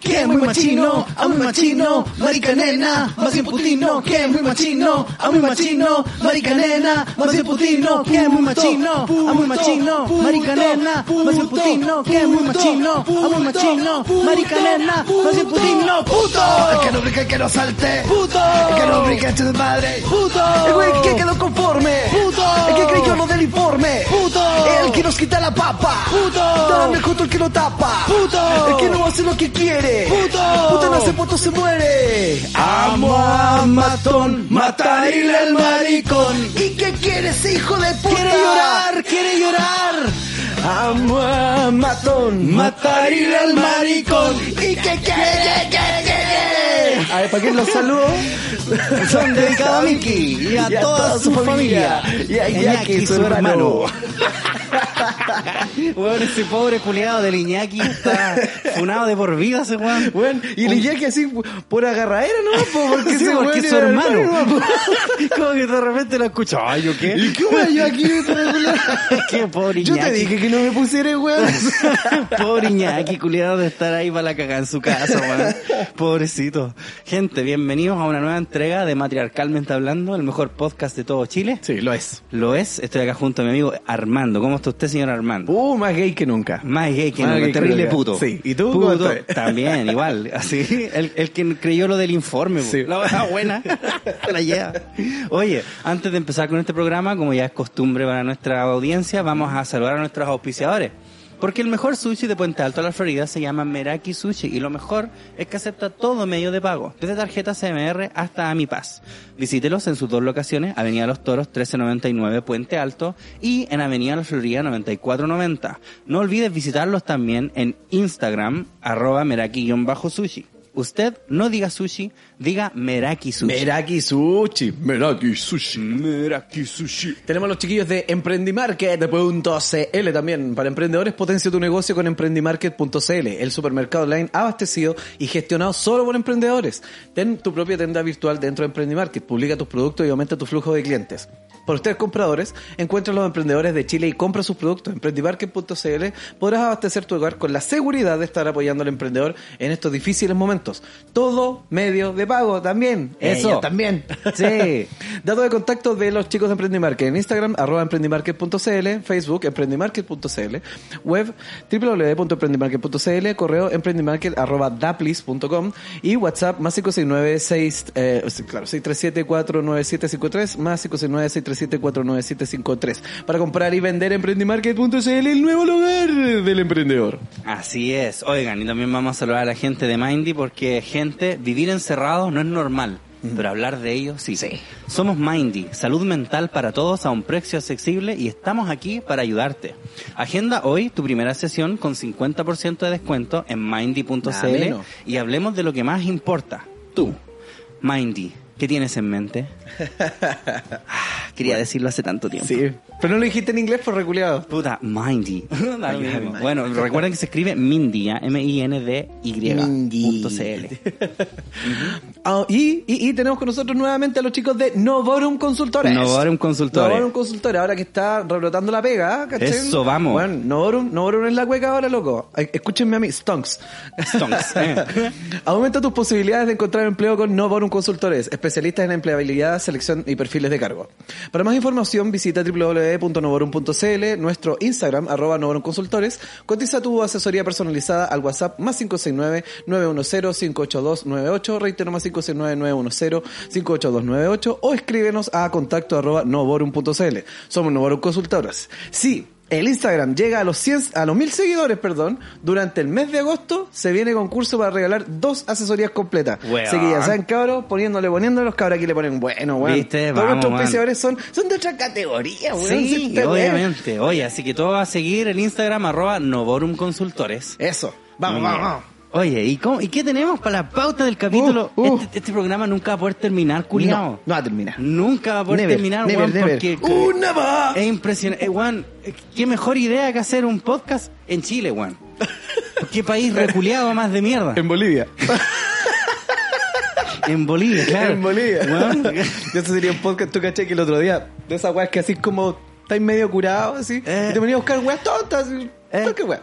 que es muy machino, a muy machino, marica nena, más bien putino, que es muy machino, a muy machino, marica nena, más bien putino, que es muy machino, a muy machino, marica nena, más bien putino, que es muy machino, a muy machino, marica nena, más bien putino, puto, El que no brinca, el que no salte. puto, El que no brinca, eche de madre. puto, El güey que quedó conforme. Puto. El que creyó lo del informe. Puto. El que nos quita la papa. Puto. Dame junto el que no tapa. Puto. El que no hace lo que quiere. Puto. Puta no hace puto se muere. Amo a matón, matarile al maricón. ¿Y qué quiere ese hijo de puta? Quiere llorar, quiere llorar. Amo a matón. Matarile al maricón. ¿Y qué quiere? A ver, ¿para quién los saludo? Son dedicados a Miki y a, toda, su familia. Y a Iñaki, su hermano. Weón, ese pobre culiado del Iñaki está funado de por vida ese weón. Bueno, y el Iñaki así por agarradera, ¿no? Po, Porque Sí, porque weón es su hermano. hermano. Como que de repente lo escucho. Ay, ¿yo qué? ¿Y qué voy yo aquí? Qué pobre Yo Iñaki. te dije que no me pusiera, weón. Pobre Iñaki, culiado de estar ahí para la cagada en su casa, weón. Pobrecito. Gente, bienvenidos a una nueva entrega de Matriarcalmente Hablando, el mejor podcast de todo Chile. Sí, lo es. Lo es, estoy acá junto a mi amigo Armando. ¿Cómo está usted, señor Armando? Uh, más gay que nunca. Más gay que Más nunca, gay terrible puto. Sí, ¿y tú Puto, también, igual. Así, el, el que creyó lo del informe. Sí. la buena, se la lleva. Oye, antes de empezar con este programa, como ya es costumbre para nuestra audiencia, vamos a saludar a nuestros auspiciadores. Porque el mejor sushi de Puente Alto a la Florida se llama Meraki Sushi y lo mejor es que acepta todo medio de pago, desde tarjeta CMR hasta AmiPaz. Visítelos en sus dos locaciones, Avenida Los Toros 1399 Puente Alto y en Avenida La Florida 9490. No olvides visitarlos también en Instagram, arroba Meraki-sushi. Usted no diga sushi, diga Meraki Sushi. Meraki Sushi. Meraki Sushi. Meraki Sushi. Tenemos los chiquillos de Emprendimarket.cl también. Para emprendedores, potencia tu negocio con Emprendimarket.cl, el supermercado online abastecido y gestionado solo por emprendedores. Ten tu propia tienda virtual dentro de Emprendimarket, publica tus productos y aumenta tu flujo de clientes. Por ustedes compradores, encuentra a los emprendedores de Chile y compra sus productos. En Emprendimarket.cl podrás abastecer tu hogar con la seguridad de estar apoyando al emprendedor en estos difíciles momentos. Todo medio de pago también. Eso. Ellos también. Sí. Datos de contacto de los chicos de Emprendimarket. En Instagram, arroba emprendimarket.cl, Facebook, emprendimarket.cl, web www.emprendimarket.cl, correo emprendimarket arroba daplis.com y WhatsApp más 569 6, eh, claro, 637-49753 más 569-637-49753 para comprar y vender emprendimarket.cl, el nuevo lugar del emprendedor. Así es. Oigan, y también vamos a saludar a la gente de Mindy porque, gente, vivir encerrado no es normal. Pero hablar de ello sí. Somos Mindy, salud mental para todos a un precio accesible y estamos aquí para ayudarte. Agenda hoy tu primera sesión con 50% de descuento en mindy.cl y hablemos de lo que más importa, tú. Mindy, ¿qué tienes en mente? Quería decirlo hace tanto tiempo. Sí. Pero no lo dijiste en inglés por reculeado. Puta, Mindy. Bueno, recuerden que se escribe Mindy. M-I-N-D-Y. Mindy. punto CL. Ah, y, y, y tenemos con nosotros nuevamente a los chicos de Novorum Consultores. Novorum Consultores. Novorum Consultores, ahora que está rebrotando la pega, ¿cachai? Eso, vamos. Bueno, Novorum, Novorum es la cueca ahora, loco. Escúchenme a mí, Stonks. Stonks, eh. Aumenta tus posibilidades de encontrar empleo con Novorum Consultores, especialistas en empleabilidad, selección y perfiles de cargo. Para más información, visita www.novorum.cl, nuestro Instagram, arroba Novorum Consultores. Cotiza tu asesoría personalizada al WhatsApp más 569-910-58298, reitero más 569-910-58298 o escríbenos a contacto arroba novorum.cl. Somos Novorum Consultores. Sí, el Instagram llega a los 100, a los 1000 seguidores, perdón, durante el mes de agosto se viene concurso para regalar dos asesorías completas. Weón. Así que ya saben, cabros, poniéndole, poniéndole, los cabros aquí le ponen bueno, weón. Viste, Todos nuestros auspiciadores son, son de otra categoría, weón. Sí, weá. obviamente. Oye, así que todo va a seguir el Instagram arroba Novorum Consultores. Eso. Vamos, Mm. vamos, vamos. Oye, ¿y, cómo, ¿y qué tenemos para la pauta del capítulo? Uh, uh. Este, este programa nunca va a poder terminar, culiao. No, no va a terminar. Nunca va a poder Never, terminar, never, weón, never. porque... ¡Una más! Es impresionante. Eh, weón, eh, qué mejor idea que hacer un podcast en Chile, weón. ¿Qué país reculeado más de mierda? En Bolivia. En Bolivia, claro. En Bolivia. Weón. Eso sería un podcast, tú caché que el otro día, de esas weas que así como estáis medio curado, así, Eh. y te venía a buscar weas tontas, así, Eh. cualquier wea.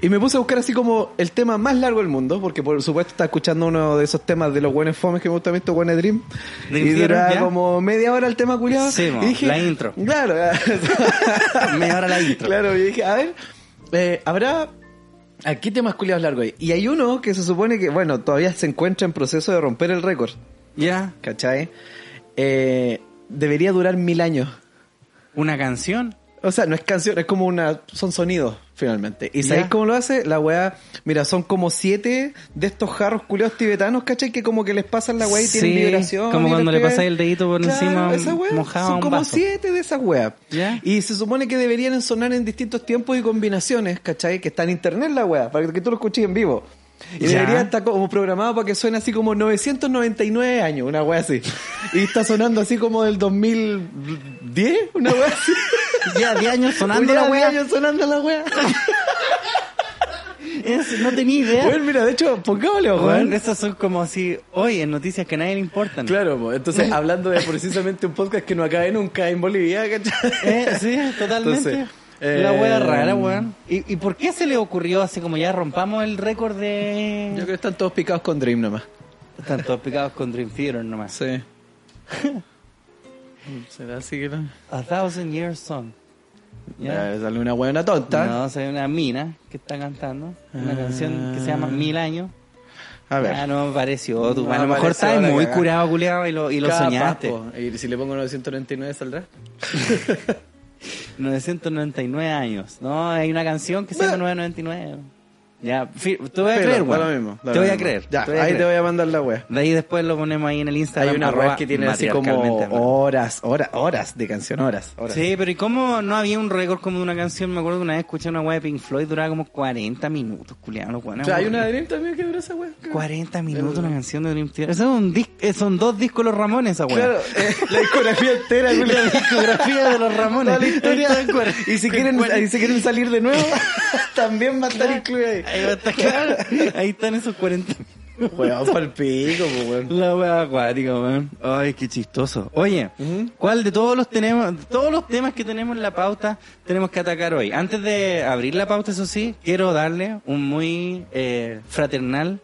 Y me puse a buscar así como el tema más largo del mundo, porque por supuesto estaba escuchando uno de esos temas de los buenos fomes que me gusta visto, Buenos Dream. Y duraba ¿ya? como media hora el tema culiado. Sí, y dije, la intro. Claro, Media hora la intro. Claro, y dije, a ver, eh, habrá. Aquí temas culiados largos. Y hay uno que se supone que, bueno, todavía se encuentra en proceso de romper el récord. Ya. ¿Cachai? Eh, debería durar mil años. Una canción. O sea, no es canción, es como una. Son sonidos, finalmente. ¿Y sabéis cómo lo hace? La weá. Mira, son como siete de estos jarros culiados tibetanos, ¿cachai? Que como que les pasan la weá y tienen vibración. como cuando le pasáis el dedito por encima, esa weá, mojado Son un como vaso. siete de esas weas. Ya. Y se supone que deberían sonar en distintos tiempos y combinaciones, ¿cachai? Que está en internet la weá, para que tú lo escuches en vivo. Y Ya. debería estar como programado para que suene así como 999 años, una wea así. Y está sonando así como del 2010, una wea así. Ya, 10 años sonando Ya, la wea. años sonando la wea. Es- no tenía idea. Bueno, mira, de hecho, pongámosle ojo, ¿eh? esas son como así, hoy en noticias que a nadie le importan. Claro, entonces hablando de precisamente un podcast que no acabe nunca en Bolivia, ¿cachai? Eh, sí, totalmente. Entonces, la eh, wea rara, weón. ¿Y, ¿Y por qué se le ocurrió así como ya rompamos el récord de... Yo creo que están todos picados con Dream nomás. Están todos picados con Dream Theater nomás. Sí. ¿Será así que no? A Thousand Years Song. ¿Ya? Ya, sale una buena tonta. No, se ve una mina que está cantando una Ah. canción que se llama Mil Años. A ver. Ah, no me pareció. Tú, No a lo me mejor la muy cagada. curado, culiado, y lo, y lo Capaz, soñaste. po. Y si le pongo 999 saldrá. 999 años. No, hay una canción que se llama 999. Ya, te voy a creer, da weón. lo mismo, da Te lo voy a mismo. creer. Ya, te voy a ahí creer. te voy a mandar la wea. De ahí después lo ponemos ahí en el Instagram. Hay una arroba wea que tiene así como matriarcalmente hablando. horas, horas, horas de canción, horas, horas. Sí, pero ¿y cómo no había un récord como de una canción? Me acuerdo que una vez escuché una wea de Pink Floyd, duraba como 40 minutos, culiado. O sea, hay una de Dream también que dura esa wea. 40 minutos una canción de Dream Theater. Eso es un dis- eh, son dos discos los Ramones, esa wea. Claro, eh, la discografía entera, La discografía de los Ramones. Toda la historia. Y si en quieren, y si quieren salir de nuevo, también va a estar incluido ahí. Ahí va a estar claro. Ahí están esos 40 Weón, pa'l pico, po, weón. La wea acuática, weón. Ay, qué chistoso. Oye, ¿cuál de todos los tenemos, todos los temas que tenemos en la pauta tenemos que atacar hoy? Antes de abrir la pauta, eso sí, quiero darle un muy eh, fraternal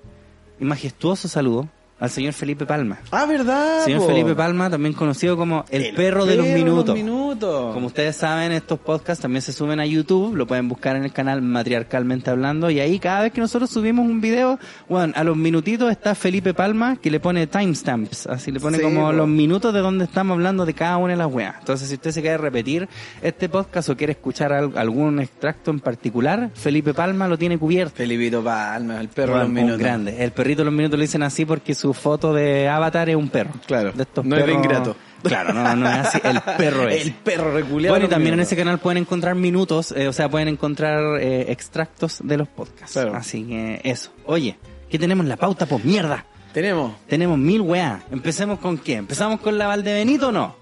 y majestuoso saludo al señor Felipe Palma. Ah, ¿verdad? Señor po? Felipe Palma, también conocido como el, perro de los minutos. minutos. Como ustedes saben, estos podcasts también se suben a YouTube, lo pueden buscar en el canal Matriarcalmente Hablando, y ahí cada vez que nosotros subimos un video, bueno, a los minutitos está Felipe Palma que le pone timestamps, así le pone Sí, como po. los minutos de donde estamos hablando de cada una de las weas. Entonces, si usted se quiere repetir este podcast o quiere escuchar al- algún extracto en particular, Felipe Palma lo tiene cubierto. Felipito Palma, el perro de los minutos. grande. El perrito de los minutos lo dicen así porque su foto de avatar es un perro. Claro. De estos No es de perros- ingrato. Claro, no, no es así. El perro es. El perro reculeado. Bueno, y también en ese canal pueden encontrar minutos, eh, o sea, pueden encontrar eh, extractos de los podcasts. Claro. Así que eso. Oye, ¿qué tenemos en la pauta? Pues mierda. Tenemos. Tenemos mil weas. Empecemos con qué? ¿Empezamos con la Valdebenito o no?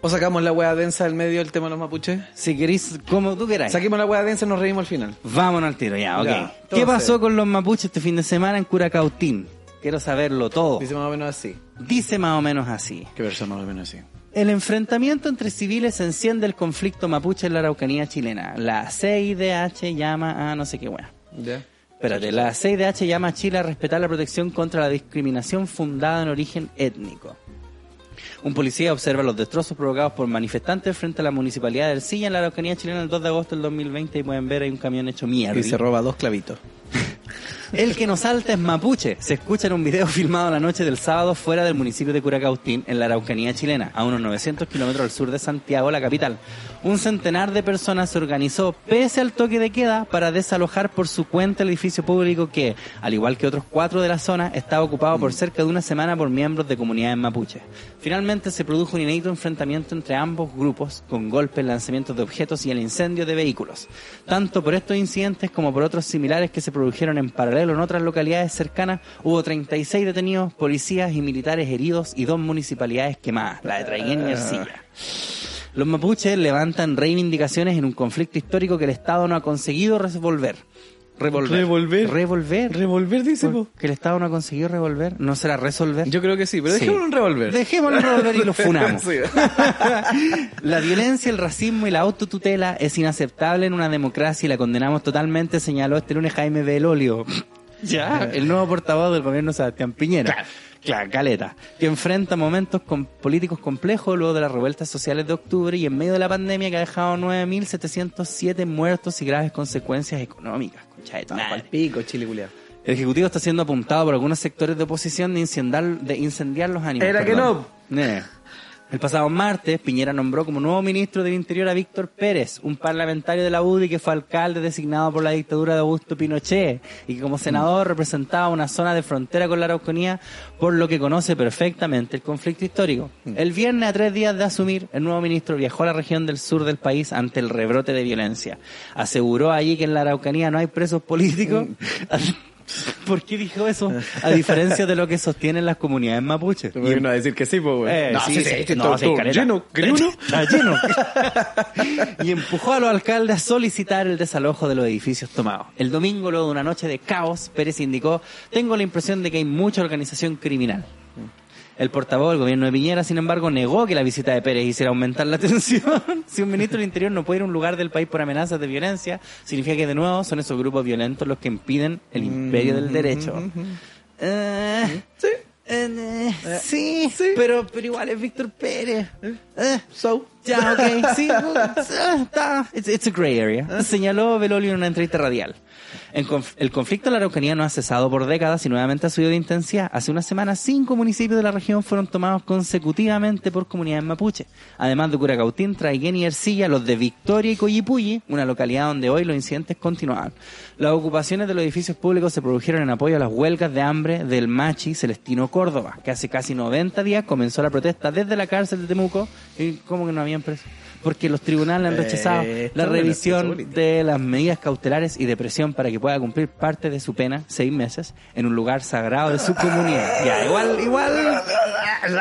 ¿O sacamos la wea densa del medio del tema de los mapuches? Si queréis, como tú queráis. Saquemos la wea densa y nos reímos al final. Vámonos al tiro, ya, ok. Ya, ¿Qué pasó con los mapuches este fin de semana en Curacautín? Quiero saberlo todo. Dice más o menos así. Dice más o menos así. ¿Qué versión más o menos así? El enfrentamiento entre civiles enciende el conflicto mapuche en la Araucanía chilena. La CIDH llama a no sé qué wea. ¿Ya? Espérate, la CIDH llama a Chile a respetar la protección contra la discriminación fundada en origen étnico. Un policía observa los destrozos provocados por manifestantes frente a la municipalidad del Silla en la Araucanía chilena el 2 de agosto del 2020 y pueden ver hay un camión hecho mierda. Y se roba dos clavitos. El que nos salta es mapuche. Se escucha en un video filmado la noche del sábado fuera del municipio de Curacautín, en la Araucanía chilena, a unos 900 kilómetros al sur de Santiago, la capital. Un centenar de personas se organizó, pese al toque de queda, para desalojar por su cuenta el edificio público que, al igual que otros cuatro de la zona, estaba ocupado por cerca de una semana por miembros de comunidades mapuches. Finalmente se produjo un inédito enfrentamiento entre ambos grupos, con golpes, lanzamientos de objetos y el incendio de vehículos. Tanto por estos incidentes como por otros similares que se produjeron en paralelo en otras localidades cercanas, hubo 36 detenidos, policías y militares heridos y dos municipalidades quemadas, la de Traiguén y Ercilla. Los mapuches levantan reivindicaciones en un conflicto histórico que el Estado no ha conseguido resolver. Revolver. Revolver. Revolver. Revolver, dice. Que el Estado no ha conseguido revolver. ¿No será resolver? Yo creo que sí, pero Sí. dejémoslo en revolver. Dejémoslo en revolver y lo funamos. La violencia, el racismo y la autotutela es inaceptable en una democracia y la condenamos totalmente, señaló este lunes Jaime Belolio. Ya, el nuevo portavoz del gobierno Sebastián Piñera. Claro, caleta. Que enfrenta momentos con políticos complejos luego de las revueltas sociales de octubre y en medio de la pandemia que ha dejado 9.707 muertos y graves consecuencias económicas. Concha de madre. Pico, chile culiao. El Ejecutivo está siendo apuntado por algunos sectores de oposición de incendiar, de incendiar los ánimos. Era que. Eh. El pasado martes, Piñera nombró como nuevo ministro del Interior a Víctor Pérez, un parlamentario de la UDI que fue alcalde designado por la dictadura de Augusto Pinochet y que como senador representaba una zona de frontera con la Araucanía, por lo que conoce perfectamente el conflicto histórico. El viernes, a tres días de asumir, el nuevo ministro viajó a la región del sur del país ante el rebrote de violencia. Aseguró allí que en la Araucanía no hay presos políticos. ¿Por qué dijo eso? A diferencia de lo que sostienen las comunidades mapuches. Te voy a decir que sí, pues, güey. Eh, no, sí, sí, sí, sí, no, todo- todo lleno. Está lleno. y empujó a los alcaldes a solicitar el desalojo de los edificios tomados. El domingo, luego de una noche de caos, Pérez indicó, tengo la impresión de que hay mucha organización criminal. El portavoz del gobierno de Piñera, sin embargo, negó que la visita de Pérez hiciera aumentar la tensión. si un ministro del Interior no puede ir a un lugar del país por amenazas de violencia, significa que de nuevo son esos grupos violentos los que impiden el imperio del derecho. Eh, Sí. eh, sí, Pero, pero igual es Víctor Pérez. Eh, So. ya, ok, sí, está. It's, it's a gray area. Señaló Belolio en una entrevista radial. El conflicto en la Araucanía no ha cesado por décadas y nuevamente ha subido de intensidad. Hace una semana, cinco municipios de la región fueron tomados consecutivamente por comunidades mapuche. Además de Curacautín, Traiguén y Ercilla, los de Victoria y Coyipulli, una localidad donde hoy los incidentes continuaban. Las ocupaciones de los edificios públicos se produjeron en apoyo a las huelgas de hambre del Machi Celestino Córdoba, que hace casi 90 días comenzó la protesta desde la cárcel de Temuco. ¿Y cómo que no habían preso? Porque los tribunales han rechazado Eh, la revisión de las medidas cautelares y de presión para que pueda cumplir parte de su pena, seis meses, en un lugar sagrado de su comunidad. Ya, igual, igual,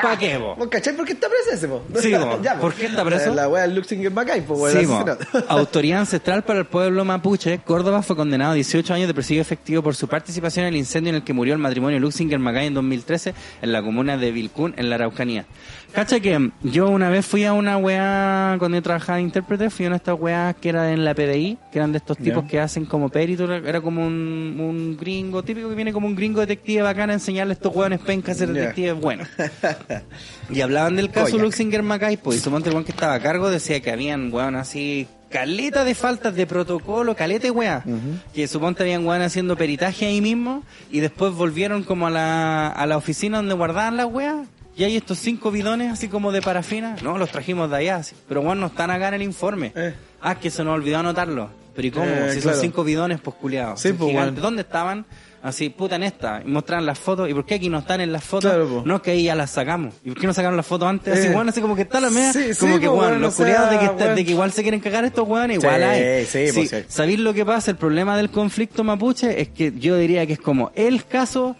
¿pa' qué? ¿Vos cachai por qué está preso ese, po? Sí, po. ¿Por qué está preso? La wea Luxinger Macay, wea, Sí. Autoridad ancestral para el pueblo mapuche, Córdoba fue condenado a 18 años de presidio efectivo por su participación en el incendio en el que murió el matrimonio Luxinger Magay en 2013 en la comuna de Vilcún, en la Araucanía. Cacha que yo una vez fui a una weá, cuando yo trabajaba de intérprete, fui a una de estas weas que era en la PDI, que eran de estos tipos que hacen como perito, era como un, un gringo típico que viene como un gringo detective bacán a enseñarle a estos weones pencas a ser Ya. detectives buenos. Y hablaban del caso. Luxinger Macay, pues, y suponte el que estaba a cargo decía que habían weón así, caleta de faltas de protocolo, caleta de weá. Que suponte habían weón haciendo peritaje ahí mismo, y después volvieron como a la, a la oficina donde guardaban las weas. Y hay estos cinco bidones así como de parafina. No, los trajimos de allá. Pero bueno, no están acá en el informe. Eh. Ah, que se nos olvidó anotarlo. Pero ¿y cómo? Eh, si claro. son cinco bidones, pues culiados. Sí, pues, bueno. ¿Dónde estaban? Así, puta en esta. Y mostraban las fotos. ¿Y por qué aquí no están en las fotos? Claro, pues. No, que ahí ya las sacamos. ¿Y por qué no sacaron las fotos antes? Así, Eh. bueno, así como que está la media. Sí, sí, como que, pues, bueno, bueno, los culiados de que, está- bueno. de que igual se quieren cagar estos weones, igual Sí, hay. sí, pues, sí. ¿Sabéis lo que pasa? El problema del conflicto mapuche es que yo diría que es como el caso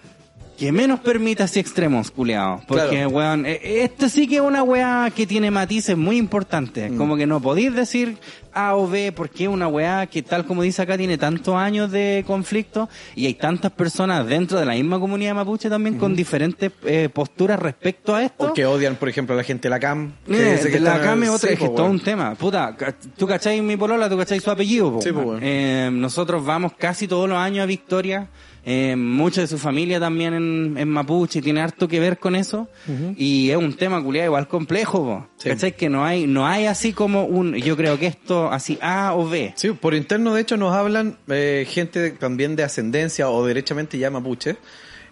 que menos permite así extremos, culiados. Porque, Claro. weón, eh, esto sí que es una weá que tiene matices muy importantes. Mm. Como que no podéis decir A o B, porque es una weá que, tal como dice acá, tiene tantos años de conflicto y hay tantas personas dentro de la misma comunidad mapuche también con diferentes eh, posturas respecto a esto. O que odian, por ejemplo, a la gente de la CAM. que Eh, que la CAM es otra, es que todo weón. un tema. Puta, tú cacháis mi polola, tú cacháis su apellido, po, Sí, po, weón. Eh, nosotros vamos casi todos los años a Victoria. Eh, mucha de su familia también en, en Mapuche, tiene harto que ver con eso. Y es un tema culiado igual complejo. Sí. ¿Cachai? Que no hay, no hay así como un, yo creo que esto así A o B. Sí, por interno de hecho nos hablan eh, gente también de ascendencia o derechamente ya mapuche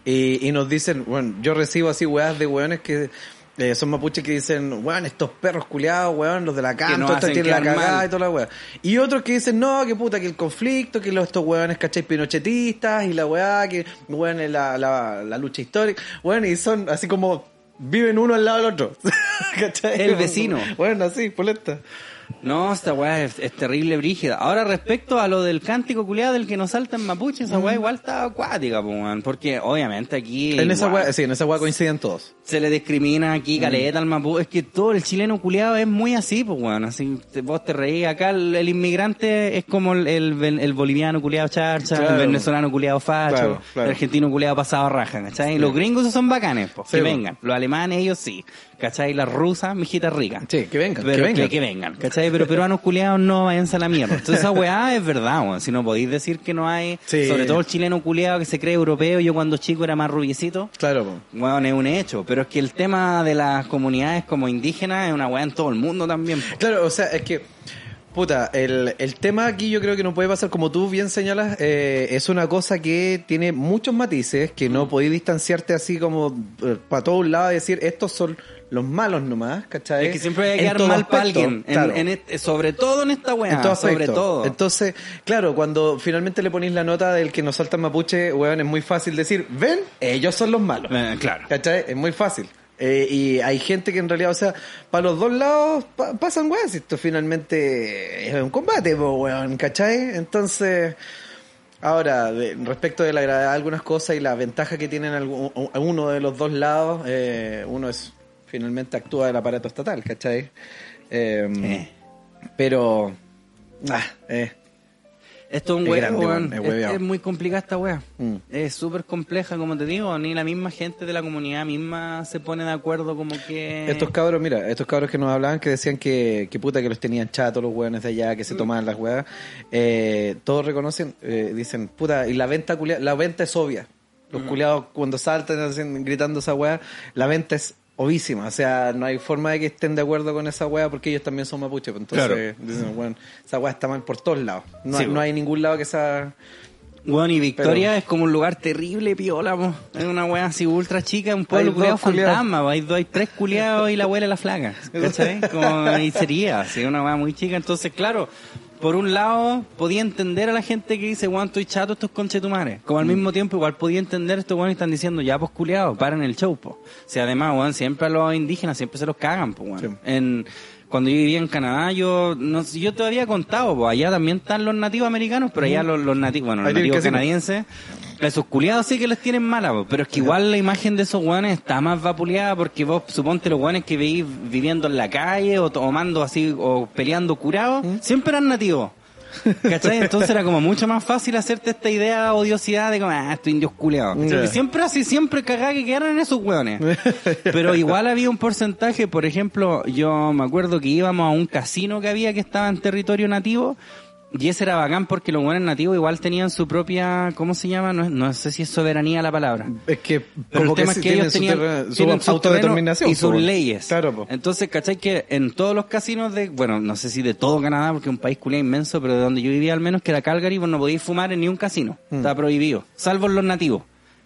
y, y nos dicen, bueno, yo recibo así weas de weones que eh, son mapuches que dicen, weón, estos perros culiados, weón, los de la canto, nos estos tienen la cagada y toda la wea. Y otros que dicen, no, que puta, que el conflicto, que los, estos weones, ¿cachai? Pinochetistas y la weá, que weón, es la, la, la lucha histórica, weón, y son así como viven uno al lado del otro. ¿Cachai? El vecino. Bueno, así, polenta. No, esta weá es, es terrible brígida. Ahora, respecto a lo del cántico culiado del que nos salta en mapuche, esa weá igual está acuática, weón. Porque obviamente aquí. En esa weá, sí, en esa weá coinciden todos. Se le discrimina aquí caleta al mapuche. Es que todo el chileno culiado es muy así, pues weón. Así vos te reís. Acá el, el inmigrante es como el, el, el boliviano culiado charcha, Claro. el venezolano culiado facho, Claro, claro. el argentino culiado pasado raja, ¿cachai? Los gringos son bacanes, pues, Sí, que vengan. Los alemanes, ellos sí. ¿Cachai? Las rusas, mijitas ricas. Sí, que vengan, Pero que vengan. Que, vengan, ¿cachai? Pero peruanos culiados no váyanse a la mierda. Entonces esa weá es verdad, weón. Si no podéis decir que no hay, Sí. sobre todo el chileno culiado que se cree europeo, yo cuando chico era más rubiecito, Claro, bueno, es un hecho. Pero es que el tema de las comunidades como indígenas es una weá en todo el mundo también. po. Claro, o sea, es que, puta, el, el tema aquí yo creo que no puede pasar, como tú bien señalas, eh, es una cosa que tiene muchos matices, que no podéis distanciarte así como para todos lados y decir, estos son los malos nomás, ¿cachai? Es que siempre hay que quedar mal para alguien. En- claro. en sobre todo en esta weá. En todo sobre todo. Entonces, claro, cuando finalmente le ponéis la nota del que nos salta mapuche, weón, es muy fácil decir, ven, ellos son los malos. Eh, claro. ¿Cachai? Es muy fácil. Eh, y hay gente que en realidad, o sea, para los dos lados pa- pasan weas. Esto finalmente es un combate, po, weón, ¿cachai? Entonces, ahora, respecto de la gravedad de algunas cosas y la ventaja que tienen algu- a uno de los dos lados, eh, uno es finalmente actúa del aparato estatal, ¿cachai? Eh, Eh. Pero, ah, eh, Esto es un huevo, weón. es muy complicada esta weá. Mm. Es súper compleja, como te digo. Ni la misma gente de la comunidad misma se pone de acuerdo como que... Estos cabros, mira, estos cabros que nos hablaban que decían que, que puta que los tenían chatos los hueones de allá, que se tomaban las huevas, eh, todos reconocen, eh, dicen, puta, y la venta culia- la venta es obvia. Los culiados cuando saltan hacen- gritando esa hueá, la venta es obvísima, o sea, no hay forma de que estén de acuerdo con esa hueá porque ellos también son mapuches, pues, entonces dicen, bueno, esa hueá está mal por todos lados. No, Sí, hay- no hay ningún lado que sea... Bueno, y Victoria Pero- es como un lugar terrible, piola, po. Es una wea así ultra chica, un pueblo culiado fantasma, po. hay, dos- hay tres culiados y la abuela la flaca, ¿cachai? Como, y sería, así, una wea muy chica. Entonces, claro, por un lado, podía entender a la gente que dice, weón, estoy chato, estos conchetumares. Como al mismo tiempo, igual podía entender estos que están diciendo, ya, pues culiados, paren el show, po. O sea, además, weón, siempre a los indígenas siempre se los cagan, pues. Sí. En, cuando yo vivía en Canadá, yo no yo te había contado, pues allá también están los nativos americanos, pero allá los, los nativos, bueno, los nativos canadienses, esos culiados sí que les tienen mala, po, pero es que igual la imagen de esos guanes está más vapuleada porque vos suponte los guanes que veís viviendo en la calle o tomando así o peleando curados, siempre eran nativos. ¿Cachai? Entonces era como mucho más fácil hacerte esta idea de odiosidad de como, ah, estos indios culeados. Siempre así, siempre cagá que quedaran en esos hueones. Pero igual había un porcentaje, por ejemplo, yo me acuerdo que íbamos a un casino que había que estaba en territorio nativo y ese era bacán porque los buenos nativos igual tenían su propia, ¿cómo se llama? No, no sé si es soberanía la palabra. Es que, Pero el tema es sí que ellos su tenían, terreno- su tienen autodeterminación y sus po. leyes. Claro, po. Entonces, ¿cachai? Que en todos los casinos de, bueno, no sé si de todo Canadá, porque es un país culiado inmenso, pero de donde yo vivía al menos, que era Calgary, vos no podíais fumar en ni un casino. Mm. Estaba prohibido. Salvo los nativos.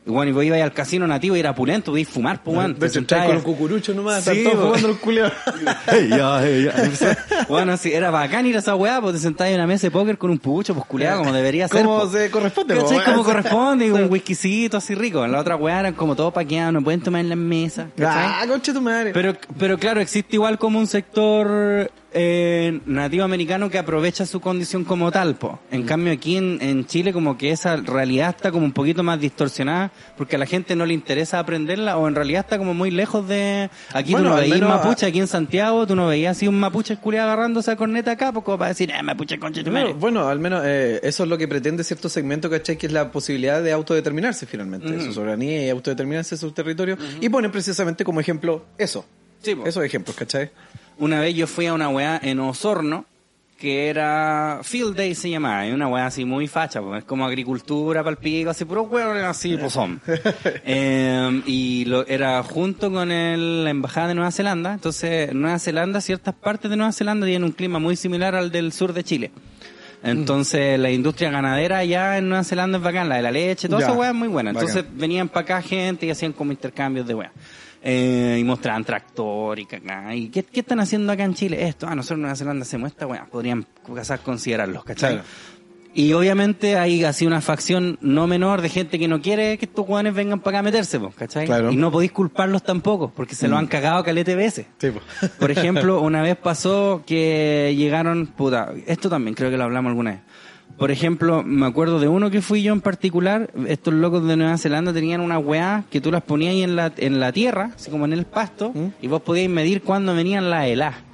Bueno, y vos ibais al casino nativo y era pulento, podíais fumar, pues, weón. Te entráis con sentabas- un cucurucho nomás, Sí, están todos po. jugando los culiados. bueno, sí, era bacán ir a esa weá, pues te sentabas en una mesa de póker con un pucho, pues culiado, como debería ser. Como po. se corresponde, po, ¿Cachai? weón. Como corresponde, y con un whiskycito así rico. En la otra weá eran como todo paqueado, no pueden tomar en las mesas. ¿cachai? Ah, concha tu madre. Pero, pero claro, existe igual como un sector eh, nativo americano que aprovecha su condición como tal, po. En cambio aquí en, en Chile como que esa realidad está como un poquito más distorsionada porque a la gente no le interesa aprenderla o en realidad está como muy lejos de... Aquí Bueno, tú no veías mapuche, aquí en Santiago tú no veías así un mapuche esculeado agarrándose a corneta acá, como para decir, eh, mapuche concha tu madre". Bueno, bueno, al menos eh, eso es lo que pretende cierto segmento, ¿cachai? Que es la posibilidad de autodeterminarse finalmente, su soberanía y autodeterminarse su territorio. Y ponen precisamente como ejemplo eso. Sí. Esos ejemplos, ¿cachai? Una vez yo fui a una weá en Osorno, que era Field Day se llamaba, y una weá así muy facha, pues es como agricultura, palpico, así puro weón así, pues son. Eh, y lo, era junto con el- la embajada de Nueva Zelanda, entonces Nueva Zelanda, ciertas partes de Nueva Zelanda tienen un clima muy similar al del sur de Chile. Entonces la industria ganadera allá en Nueva Zelanda es bacán, la de la leche, toda Ya. esa weá es muy buena. Entonces Bacán. venían para acá gente y hacían como intercambios de weá. Eh, y mostraban tractor y cagá. ¿Y qué, qué están haciendo acá en Chile? Esto, ah, nosotros en Nueva Zelanda hacemos esta weá. Podrían quizás considerarlos, ¿cachai? Claro. Y obviamente hay así una facción no menor de gente que no quiere que estos hueones vengan para acá a meterse, po, ¿cachai? Claro. Y no podéis culparlos tampoco, porque se lo han cagado calete veces. Sí, po. Por ejemplo, una vez pasó que llegaron, puta, esto también creo que lo hablamos alguna vez. Por ejemplo, me acuerdo de uno que fui yo en particular, estos locos de Nueva Zelanda tenían una weá que tú las ponías ahí en la, en la tierra, así como en el pasto, ¿Mm? y vos podíais medir cuándo venían las heladas.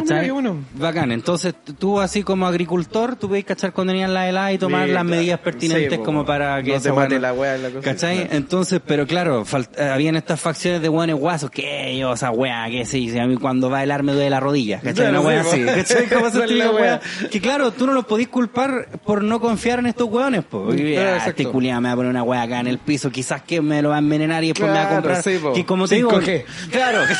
¿Cachai? bueno. Bacán. Entonces, tú así como agricultor, tú podías cachar cuando venían las heladas y tomar Sí, las claro. medidas pertinentes Sí, como para que no te mate la weá y la cosa. ¿Cachai? Claro. Entonces, pero claro, eh, habían estas facciones de buenos guasos, que yo, esa weá, que sí, sí, a mí cuando va a helar me duele la rodilla, ¿cachai? Claro, Una weá sí, así. ¿cachai? Es estilo la weá. Que claro, tú no los podís culpar por no confiar en estos weones, po. Claro, ah, exacto. este culiado me va a poner una weá acá en el piso, quizás que me lo va a envenenar y después me va a Claro, comprar. sí, que como te digo, 5G. claro,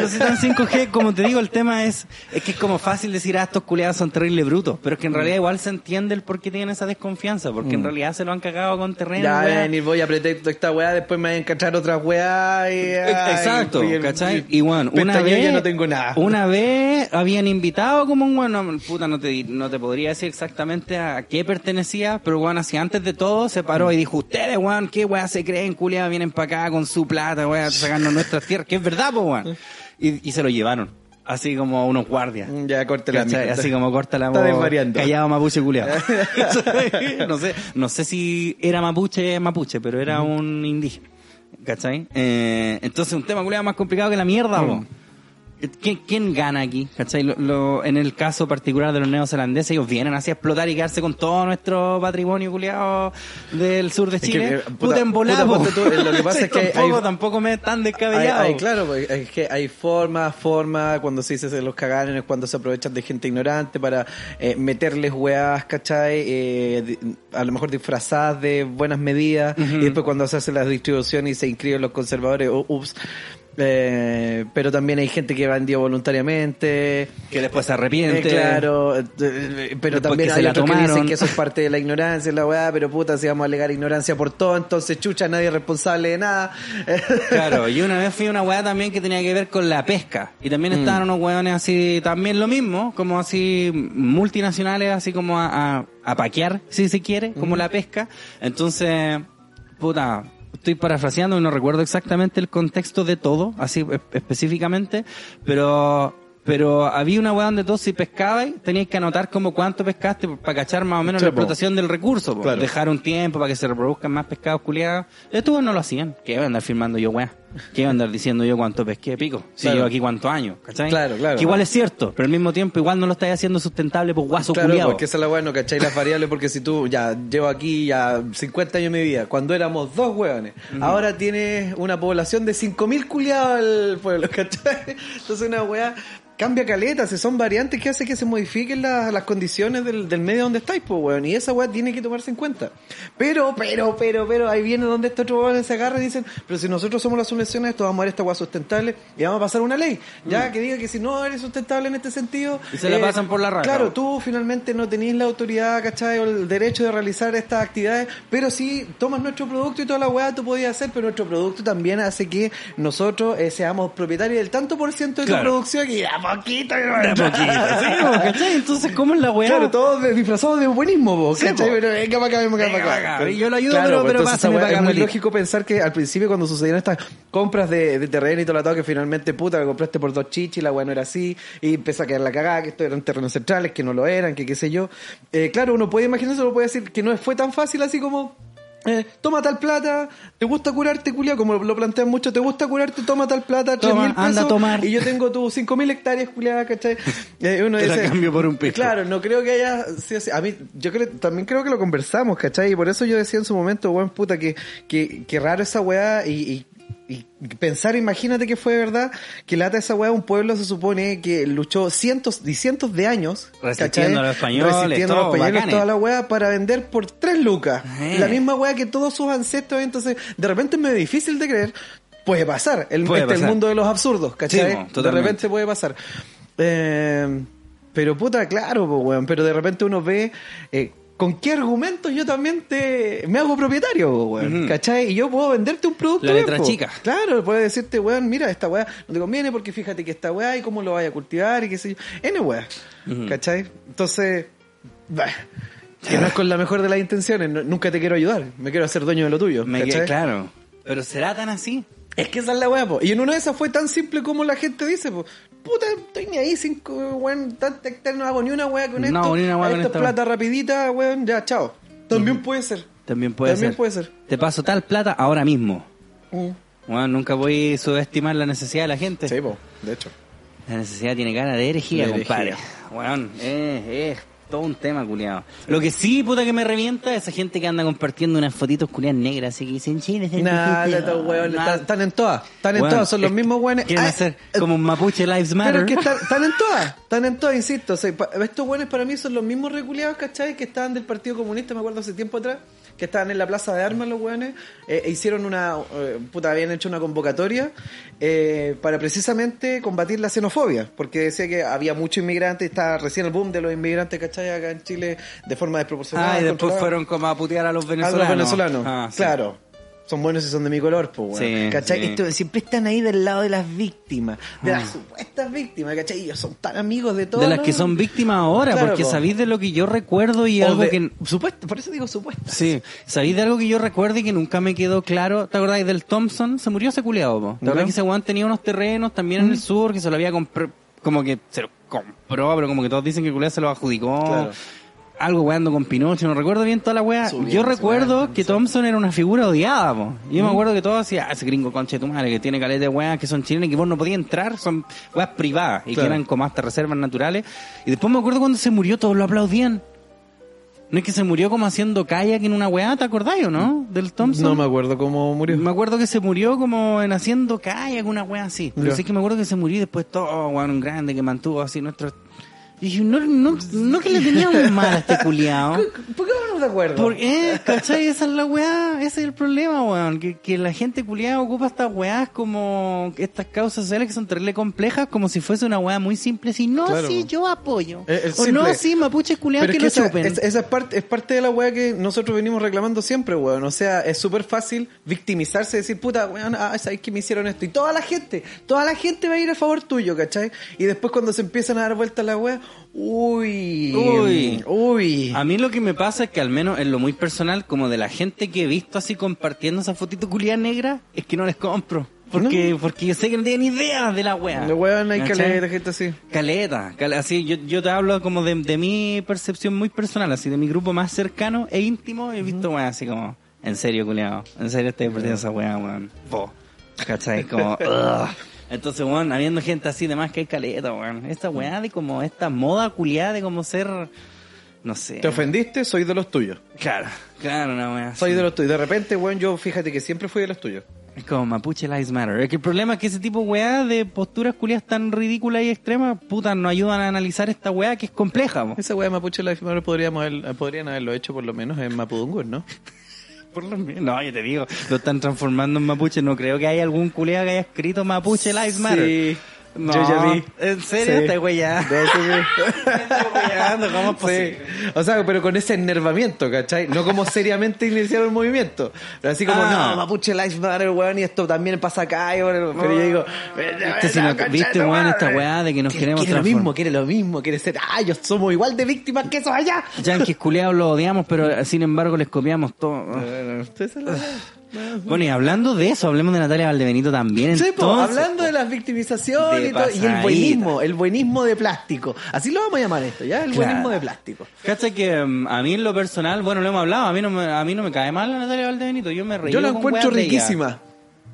no tan 5G, como te digo, el tema es, es que es como fácil decir, ah, estos culiados son terribles brutos, pero es que en realidad igual se entiende el por qué tienen esa desconfianza, porque en realidad se lo han cagado con terreno. Mm. Ya ven y voy a pretexto esta weá, después me voy a encontrar otra weá y... ay, Exacto, y ¿cachai? Y bueno, una vez, no tengo nada. una vez habían invitado como un bueno, puta, no te, no te podría decir exactamente a qué pertenecía, pero bueno, así antes de todo se paró y dijo, ustedes, weón, qué weá se creen, culia, vienen para acá con su plata, weón, a sacarnos nuestras tierras, que es verdad, weón. Y, y se lo llevaron, así como unos guardias. Ya, corte la. Así como corta la Está desvariando. Callado mapuche culiado. no sé, no sé si era mapuche mapuche, pero era un indígena. ¿Cachai? Eh, entonces un tema culiado más complicado que la mierda, po. ¿Quién, quién gana aquí? ¿Cachai? Lo- lo- en el caso particular de los neozelandeses, ellos vienen así a explotar y quedarse con todo nuestro patrimonio culiado del sur de que, Chile. eh, puta, puta, en volada, puta, ponte tú, eh, lo que pasa es que hay- tampoco, me es tan descabellado. hay- claro, pues, es que hay forma, forma, cuando se dice los cagaron es cuando se aprovechan de gente ignorante para eh, meterles weas, ¿cachai? Eh, a lo mejor disfrazadas de buenas medidas y después cuando se hace la distribución y se inscriben los conservadores, oh, ups. Eh, pero también hay gente que vendió voluntariamente. que después se arrepiente. Eh, claro, eh, pero Después también hay la otros que dicen que eso es parte de la ignorancia, la weá, pero puta, si vamos a alegar ignorancia por todo, entonces chucha, nadie es responsable de nada. Claro, y una vez fui a una weá también que tenía que ver con la pesca. Y también estaban unos weones así, también lo mismo, como así multinacionales, así como a, a, a paquear, si se quiere, como la pesca. Entonces, puta, estoy parafraseando y no recuerdo exactamente el contexto de todo, así e- específicamente, pero pero había una weá donde tú si pescabas tenías que anotar como cuánto pescaste para cachar más o menos Sí, la po. explotación del recurso. Claro. dejar un tiempo para que se reproduzcan más pescados culiados. Estos no lo hacían. ¿Qué iba a andar firmando yo, weá? ¿Qué iba a andar diciendo yo cuánto pesqué, pico? Si Claro. llevo aquí cuántos años, ¿cachai? Claro, claro. Que igual es cierto, pero al mismo tiempo igual no lo estáis haciendo sustentable por guaso Claro, culiado. porque esa es la weá, no cachai las variables, porque si tú ya llevo aquí ya 50 años de mi vida, cuando éramos dos weones, ahora tienes una población de 5.000 culiados al pueblo, ¿cachai? Entonces una weá cambia caleta, si son variantes que hace que se modifiquen las, las condiciones del, del medio donde estáis, pues weón, y esa weá tiene que tomarse en cuenta. Pero, pero, pero, pero, ahí viene donde estos otros weones se agarran y dicen, pero si nosotros somos las esto, vamos a ver esta weá sustentable y vamos a pasar una ley, ya que diga que si no eres sustentable en este sentido, Y se la pasan por la raja. Claro, tú finalmente no tenéis la autoridad, ¿cachai? O el derecho de realizar estas actividades, pero si tomas nuestro producto y toda la weá, tú podías hacer, pero nuestro producto también hace que nosotros eh, seamos propietarios del tanto por ciento de tu Claro. producción y a poquito, De poquito, sí. Entonces, ¿cómo es la weá? Claro, todos disfrazados de buenismo, po, Sí, ¿cachai? po. Pero venga para acá, venga para acá. Yo lo ayudo, pero- pues, pero para acá, Es muy lógico pensar que al principio cuando sucedían estas compras de, de terreno y todo lo atado, que finalmente, puta, me compraste por dos chichis, la weá no era así, y empezó a caer la cagada, que estos eran terrenos centrales, que no lo eran, que qué sé yo. Eh, claro, uno puede imaginarse, uno puede decir que no fue tan fácil así como... Eh, toma tal plata, te gusta curarte, culia, como lo plantean mucho, te gusta curarte, toma tal plata, tres Toma, mil pesos, anda a tomar. y yo tengo tus cinco mil hectáreas, culia, ¿cachai? Eh, uno Te la dice, cambio por un pisco. Claro, no creo que haya sido así. A mí, yo creo, también creo que lo conversamos, ¿cachai? Y por eso yo decía en su momento, weón, puta, que, que, que raro esa weá y, y, y pensar, imagínate que fue de verdad, que lata esa weá, un pueblo se supone que luchó cientos y cientos de años, Resistiendo a los españoles, Resistiendo a los españoles, toda la weá, para vender por tres lucas. Eh. La misma weá que todos sus ancestros, entonces, de repente es medio difícil de creer. Puede pasar, el, Puede este, el mundo de los absurdos, ¿cachai? Sí, de repente puede pasar. Eh, pero puta, claro, weón. Pero de repente uno ve eh, con qué argumentos yo también te me hago propietario, weón. ¿Cachai? Y yo puedo venderte un producto. La bien, letra po. chica. Claro, puede decirte, weón, mira, esta weá no te conviene porque fíjate que esta weá y cómo lo vaya a cultivar y qué sé yo. N weá. ¿Cachai? Entonces. Bah, Que no es con la mejor de las intenciones, no- nunca te quiero ayudar, me quiero hacer dueño de lo tuyo. Me claro. Pero será tan así. Es que esa es la weá, po. Y en una de esas fue tan simple como la gente dice, po. Puta, estoy ni ahí, cinco, weón, tanta hectárea, no hago ni una weá con No esto. hago ni una weá con Esta plata rapidita, weón, ya, chao. También puede ser. También puede También ser. puede ser. Te paso tal plata ahora mismo. Mm. Bueno, nunca voy a subestimar la necesidad de la gente. Sí, po, de hecho. La necesidad tiene cara de herejía. compadre. Bueno, es, es todo un tema, culiado. Lo que sí, puta, que me revienta es esa gente que anda compartiendo unas fotitos culiadas negras, así que dicen, Chile, es el Nada, Chile". estos Nada. están, en todas. Están en todas, son los mismos weones. Quieren Ah, hacer como un Mapuche Lives Pero Matter. es que están, en todas, están en todas, insisto. Estos buenos para mí son los mismos reculeados, ¿cachai? Que estaban del Partido Comunista, me acuerdo hace tiempo atrás, que estaban en la Plaza de Armas los weones, eh, e hicieron una, eh, puta, habían hecho una convocatoria eh, para precisamente combatir la xenofobia, porque decía que había muchos inmigrantes, estaba recién el boom de los inmigrantes, ¿cachai? Acá en Chile de forma desproporcionada. Ah, y después fueron como a putear a los A venezolanos. los venezolanos, Ah, sí. claro. Son buenos y son de mi color, pues, weón. Sí, ¿Cachai? sí. Esto- siempre están ahí del lado de las víctimas, de Ah. las supuestas víctimas, ¿cachai? Y ellos son tan amigos de todos. De las que son víctimas ahora, Claro, porque po. sabéis de lo que yo recuerdo y O algo de- que... Supuesto, por eso digo supuesto. Sí, sabéis de algo que yo recuerdo y que nunca me quedó claro. ¿Te acordáis del Thompson? Se murió ese culeado, po. ¿Te No. acordás que ese weón tenía unos terrenos también en el sur que se lo había comprado? Como que se lo compró, pero como que todos dicen que el culeado se lo adjudicó. Claro. Algo weando con Pinocho, no recuerdo bien toda la wea. Subiendo Yo recuerdo que sí. Thompson era una figura odiada, po. Yo me acuerdo que todos decían, ah, ese gringo conche de tu madre, que tiene caleta de weas que son chilenas y que vos no podías entrar, son weas privadas y Claro. que eran como hasta reservas naturales. Y después me acuerdo cuando se murió, todos lo aplaudían. No es que se murió como haciendo kayak en una weá, ¿te acordáis o no? Del Thompson. No me acuerdo cómo murió. Me acuerdo que se murió como en haciendo kayak, una weá así. Pero Ya. sí que me acuerdo que se murió y después todo, weón, un grande que mantuvo así nuestro... Y dije, no, no, no que le teníamos mal a este culiao. ¿Por qué te acuerdo? ¿Por qué? ¿Cachai? Esa es la weá, ese es el problema, weón. Que, que la gente culiada ocupa estas weás como estas causas sociales que son terrible complejas como si fuese una weá muy simple. Si no, Claro. sí, yo apoyo. Es- es o no, sí, mapuches culiados que, es que lo esa, chupen. es- esa es, parte, es parte de la weá que nosotros venimos reclamando siempre, weón. O sea, es súper fácil victimizarse, decir, puta, weón, ah, ¿sabes que me hicieron esto? Y toda la gente, toda la gente va a ir a favor tuyo, ¿cachai? Y después cuando se empiezan a dar vueltas la weá, uy, Uy. uy. A mí lo que me pasa es que al menos en lo muy personal, como de la gente que he visto así compartiendo esa fotito culiada negra, es que no les compro. Porque, porque yo sé que no tienen idea de la wea. De weón hay ¿Cachai? caleta gente así. Caleta, cale- así yo, yo te hablo como de, de mi percepción muy personal, así de mi grupo más cercano e íntimo, he visto weón así como, en serio, culiado, en serio estoy perdiendo esa weá, weón. ¿Cachai? Como. Entonces, weón, habiendo gente así de más que hay caleta, weón. Esta weá de como, esta moda culiada de como ser, no sé. ¿Te ofendiste? Soy de los tuyos. Claro, claro, una weá. Soy de los tuyos. De repente, weón, yo fíjate que siempre fui de los tuyos. Es como Mapuche Lives Matter. Es que el problema es que ese tipo de weá de posturas culiadas tan ridículas y extremas, puta, nos ayudan a analizar esta weá que es compleja, po. Esa weá de Mapuche Life Matter podríamos haber- podrían haberlo hecho por lo menos en Mapudungun, ¿no? Por. No, yo te digo, lo están transformando en mapuche. No creo que haya algún culiado que haya escrito Mapuche Lives Matter. No, yo ya vi. ¿En serio? Sí. Está weyando. De hecho, sí. O sea, pero con ese enervamiento, ¿cachai? No como seriamente iniciar el movimiento. Pero así como, Ah. no, Mapuche Life Matter, weón, y esto también pasa acá, y bueno, pero yo digo, Este, si no- ¿Viste, weón, esta weá de que nos queremos Quiere lo mismo, quiere lo mismo, quiere ser, ah, yo somos igual de víctimas que esos allá. Yankees culiados lo odiamos, pero eh, sin embargo les copiamos todo. Bueno, y hablando de eso, hablemos de Natalia Valdebenito también. Sí, po, entonces, hablando po. de las victimizaciones De y, todo, y el buenismo, el buenismo de plástico. Así lo vamos a llamar esto, ¿ya? El Claro. buenismo de plástico. Cacha que mm, a mí en lo personal, bueno, lo hemos hablado, a mí no me, a mí no me cae mal la Natalia Valdebenito, yo me reí. Yo la encuentro riquísima.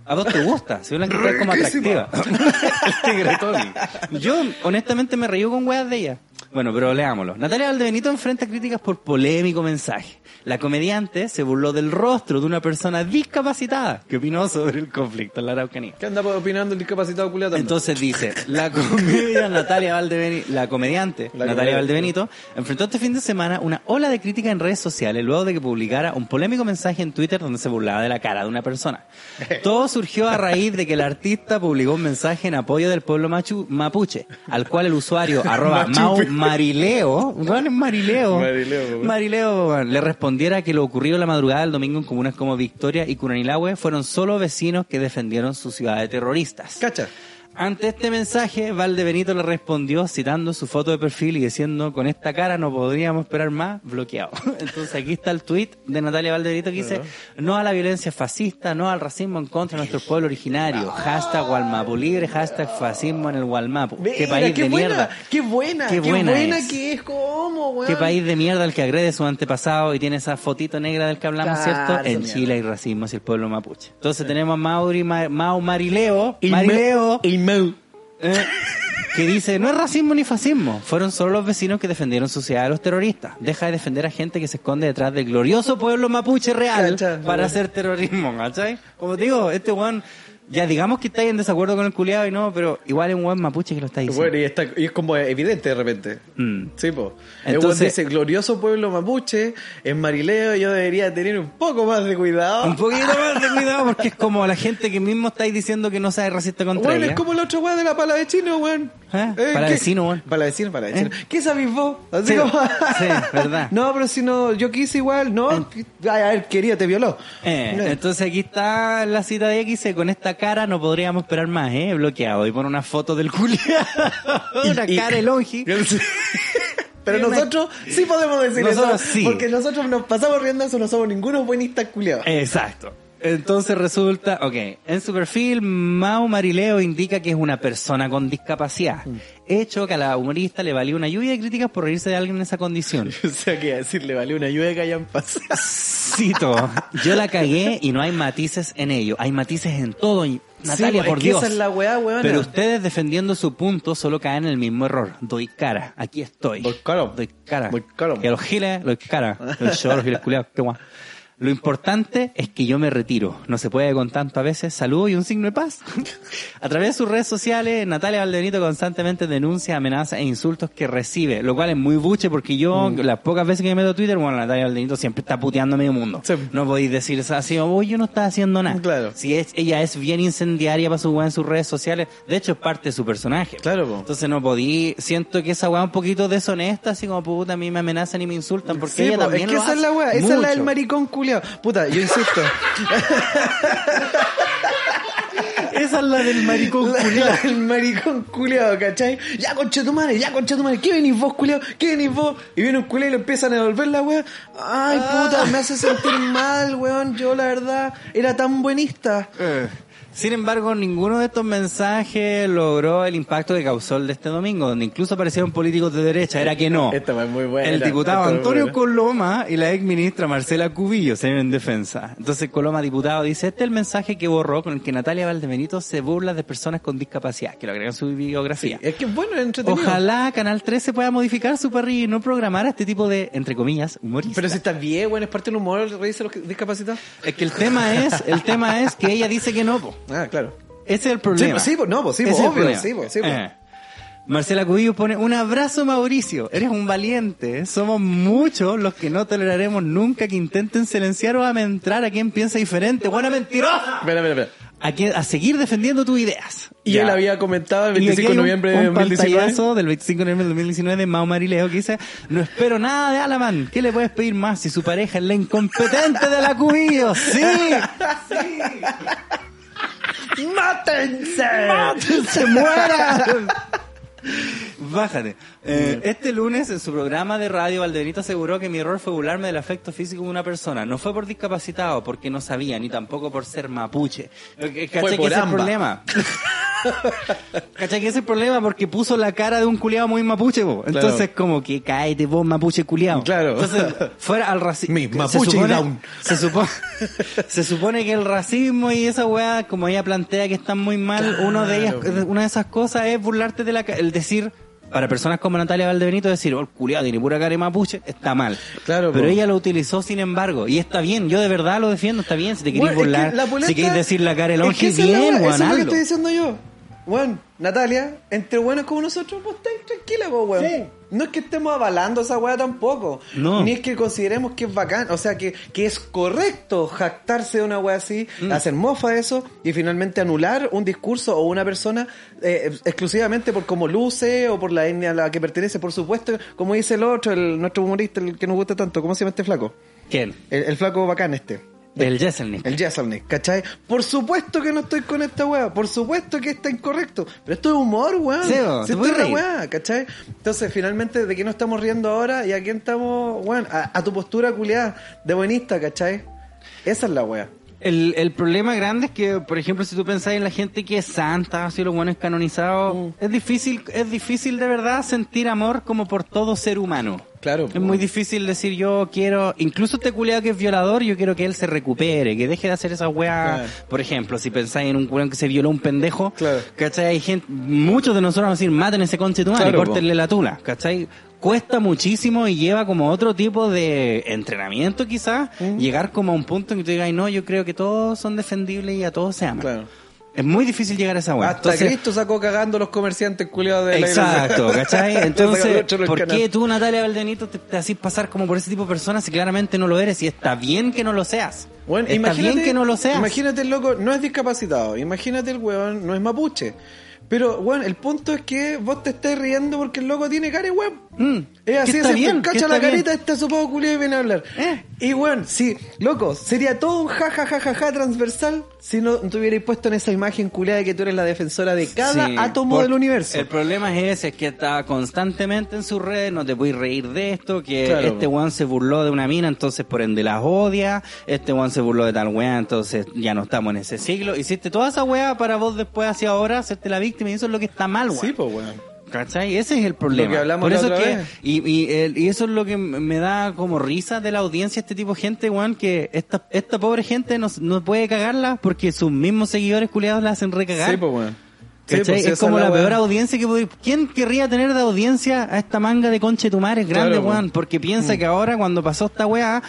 ¿A vos te gusta? Si la encontrás como atractiva. Yo, honestamente, me reí con weas de ella. Bueno, pero leámoslo. Natalia Valdebenito enfrenta críticas por polémico mensaje. La comediante se burló del rostro de una persona discapacitada que opinó sobre el conflicto en la Araucanía. ¿Qué anda opinando el discapacitado culiado? Entonces dice, la comedia Natalia Valdebenito, la comediante La Natalia comediante. Valdebenito enfrentó este fin de semana una ola de crítica en redes sociales luego de que publicara un polémico mensaje en Twitter donde se burlaba de la cara de una persona. Todo surgió a raíz de que el artista publicó un mensaje en apoyo del pueblo machu- mapuche, al cual el usuario arroba Mau Marileo, es Marileo, Marileo. Marileo le respondiera que lo ocurrido la madrugada del domingo en comunas como Victoria y Curanilahue fueron solo vecinos que defendieron su ciudad de terroristas. Cacha. Ante este mensaje, Valdebenito le respondió citando su foto de perfil y diciendo, con esta cara no podríamos esperar más, bloqueado. Entonces aquí está el tweet de Natalia Valdebenito que dice, no a la violencia fascista, no al racismo en contra de nuestro pueblo originario, hashtag Walmapu libre, hashtag fascismo en el Walmapu. qué Mira, país qué de buena, mierda. Qué buena, Qué qué buena buena, es. que es, como, weón. Qué país de mierda el que agrede a su antepasado y tiene esa fotito negra del que hablamos, Claro, ¿cierto? En mierda. Chile hay racismo hacia el pueblo mapuche. Entonces tenemos a Mauri, Ma- Mau Marileo, Y Marileo, y eh, que dice, no es racismo ni fascismo, fueron solo los vecinos que defendieron su ciudad de los terroristas. Deja de defender a gente que se esconde detrás del glorioso pueblo mapuche real para hacer terrorismo, ¿cachai? Como te digo, este weón, ya digamos que estáis en desacuerdo con el culiado y no, pero igual es un weón mapuche que lo está diciendo. Bueno, y, está, y es como evidente de repente. Mm. Sí, po. Entonces- dice, glorioso pueblo mapuche, en Marileo yo debería tener un poco más de cuidado. Un poquito más de cuidado porque es como la gente que mismo estáis diciendo que no sabe racista contra Bueno, ella. es como el otro weón de la pala vecino, weón. ¿Eh? ¿qué- Palavecino, weón. Palavecino, palavecino. ¿Eh? ¿Qué sabéis vos? Así Sí, como- sí, verdad. No, pero si no, yo quise igual, no. Ay, a ver, quería, te violó. Eh, No. entonces aquí está la cita de X, con esta cara no podríamos esperar más, ¿eh? Bloqueado. Y pone una foto del culiado. una Y- cara elongi. Pero nosotros sí podemos decir Nosotros eso. sí. Porque nosotros nos pasamos riendo eso, no somos ningunos buenistas culiados. Exacto. Entonces resulta, ok, en su perfil, Mau Marileo indica que es una persona con discapacidad. Hecho que a la humorista le valió una lluvia de críticas por reírse de alguien en esa condición. O sea, que decirle vale una ayuda que hayan pasado. Cito, yo la cagué y no hay matices en ello. Hay matices en todo. y- Natalia, Sí, por es que Dios. esa es la weá, weona. Pero ustedes defendiendo su punto solo caen en el mismo error. Doy cara. Aquí estoy. Doy cara. Doy cara. Doy cara. Que a los giles, doy cara. Los giles culiados, qué guay. Lo importante es que yo me retiro. No se puede con tanto a veces. Saludo y un signo de paz. a través de sus redes sociales, Natalia Valdenito constantemente denuncia amenazas e insultos que recibe, lo cual es muy buche porque yo, Mm. las pocas veces que me meto a Twitter, bueno, Natalia Valdenito siempre está puteando a medio mundo. Sí. No podéis decir así, uy, yo no estaba haciendo nada. Claro. Si es, ella es bien incendiaria para su weá en sus redes sociales, de hecho es parte de su personaje. Claro, po. Entonces no podí, siento que esa weá es un poquito deshonesta, así como puta, a mí me amenazan y me insultan, porque Sí, ella po, también es que lo esa es la hace weá, esa es la del maricón Puta, yo insisto. Esa es la del maricón La- culiao. la del maricón culiao, ¿cachai? Ya concha tu madre, ya concha tu madre, ¿qué venís vos, culiao? ¿Qué venís vos? Y viene un culiao y le empiezan a devolver la weá. Ay, puta, me hace sentir mal, weón. Yo, la verdad, era tan buenista. Sin embargo, ninguno de estos mensajes logró el impacto que causó el de este domingo, donde incluso aparecieron políticos de derecha. Era que no. Esta es muy buena. El diputado Antonio. Coloma y la ex ministra Marcela Cubillo se ven en defensa. Entonces Coloma, diputado, dice, este es el mensaje que borró con el que Natalia Valdebenito se burla de personas con discapacidad, que lo agregó en su biografía. Es que bueno, entretenido. Ojalá Canal 13 pueda modificar su parrilla y no programar a este tipo de, entre comillas, humoristas. Pero si está bien, weón, es parte del humor reírse los discapacitados. Es que el tema es, el tema es que ella dice que no, po. Ah, claro. Ese es el problema. Sí, pues, sí, pues, no, pues, sí, pues, es obvio, sí, pues, sí, pues. Eh. Marcela Cubillo pone, un abrazo Mauricio, eres un valiente, somos muchos los que no toleraremos nunca que intenten silenciar o amentrar a quien piensa diferente, buena mentirosa, Espera, espera, espera. a, quien- a seguir defendiendo tus ideas. Y Ya. él había comentado el Y aquí 25 de hay un- noviembre de un 2019. pantallazo del 25 de noviembre de 2019 de Mao Marileo que dice, no espero nada de Alaman, ¿qué le puedes pedir más si su pareja es la incompetente de la Cubillo? Sí, ¡Mátense! ¡Mátense, mueran! Bájate. Eh, este lunes en su programa de radio Valdebenito aseguró que mi error fue burlarme del afecto físico de una persona. No fue por discapacitado, porque no sabía, ni tampoco por ser mapuche. Eh, ¿Cachai Fue que ese es el problema? ¿Cachai que ese es el problema? Porque puso la cara de un culiado muy mapuche, po. Entonces como que cáete vos mapuche culiado. Claro. Entonces fuera al racismo. Mi mapuche down. Se supone, se supone que el racismo y esa weá, como ella plantea que están muy mal, uno de ellas, una de esas cosas es burlarte de la, el decir, para personas como Natalia Valdebenito, decir, oh, el culiado tiene pura cara de mapuche, está mal. Claro, Pero po. ella lo utilizó sin embargo, y está bien, yo de verdad lo defiendo, está bien, si te querés Bueno, es que burlar, la polenta- si querés decir la cara de es que es bien, Eso es lo que estoy diciendo yo. Bueno, Natalia, entre buenos como nosotros, vos estáis tranquila, vos, weón. No es que estemos avalando esa weá tampoco. No. Ni es que consideremos que es bacán. O sea, que, que es correcto jactarse de una weá así, Mm. hacer mofa de eso y finalmente anular un discurso o una persona eh, exclusivamente por cómo luce o por la etnia a la que pertenece. Por supuesto, como dice el otro, el, nuestro humorista, el que nos gusta tanto. ¿Cómo se llama este flaco? ¿Quién? El, el flaco bacán este. El Jesselnik. El Jesselnik, ¿cachai? Por supuesto que no estoy con esta weá, por supuesto que está incorrecto, pero esto es humor, weón. Sí, Si esto es weá, ¿cachai? Entonces, finalmente, ¿de qué nos estamos riendo ahora? ¿Y a quién estamos, weón? A, a tu postura culiada de buenista, ¿cachai? Esa es la weá. El, el problema grande es que, por ejemplo, si tú pensáis en la gente que es santa, así los buenos canonizados, Mm. es difícil, es difícil de verdad sentir amor como por todo ser humano. Claro. Es muy difícil decir yo quiero, incluso este culiado que es violador, yo quiero que él se recupere, que deje de hacer esa weá. Claro. Por ejemplo, si pensáis en un culiado que se violó un pendejo, Claro. ¿cachai? Hay gente, muchos de nosotros vamos a decir, maten ese conche tu madre, Claro, córtenle la tula, ¿cachai? Cuesta muchísimo y lleva como otro tipo de entrenamiento quizás, Mm. llegar como a un punto en que tú digas, "Ay, no, yo creo que todos son defendibles y a todos se aman. Claro. Es muy difícil llegar a esa weá. Hasta Entonces, Cristo sacó cagando los comerciantes culiados de la Exacto. ¿cachai? Entonces, ¿por qué tú, Natalia Valdenito, te, te haces pasar como por ese tipo de personas si claramente no lo eres? Y está bien que no lo seas. Bueno, está bien que no lo seas. Imagínate el loco, no es discapacitado. Imagínate el weón, no es mapuche. Pero, weón, el punto es que vos te estés riendo porque el loco tiene cara weón. Mm, Es así, está bien, que cacha está la bien. carita, este sopado culiado y viene a hablar. Eh. Y weón, sí, loco, sería todo un ja ja ja ja ja transversal si no te hubierais puesto en esa imagen culiada de que tú eres la defensora de cada Sí, átomo del universo. El problema es ese, es que está constantemente en sus redes, no te puedes reír de esto, que Claro. este weón se burló de una mina, entonces por ende las odia, este weón se burló de tal weá, entonces ya no estamos en ese siglo. Hiciste toda esa weá para vos después hacia ahora hacerte la víctima y eso es lo que está mal, weón. Sí, pues weón. ¿Cachai? Ese es el problema. Lo que hablamos Por la eso otra es que, vez. y, y, el- y eso es lo que me da como risa de la audiencia, este tipo de gente, weón, que esta, esta pobre gente no, no puede cagarla porque sus mismos seguidores culiados la hacen recagar. Sí, pues weón. Sí, pues, es como la peor audiencia que puede... ¿Quién querría tener de audiencia a esta manga de conche tu madre grande, Claro, weón? Porque piensa que ahora cuando pasó esta weá,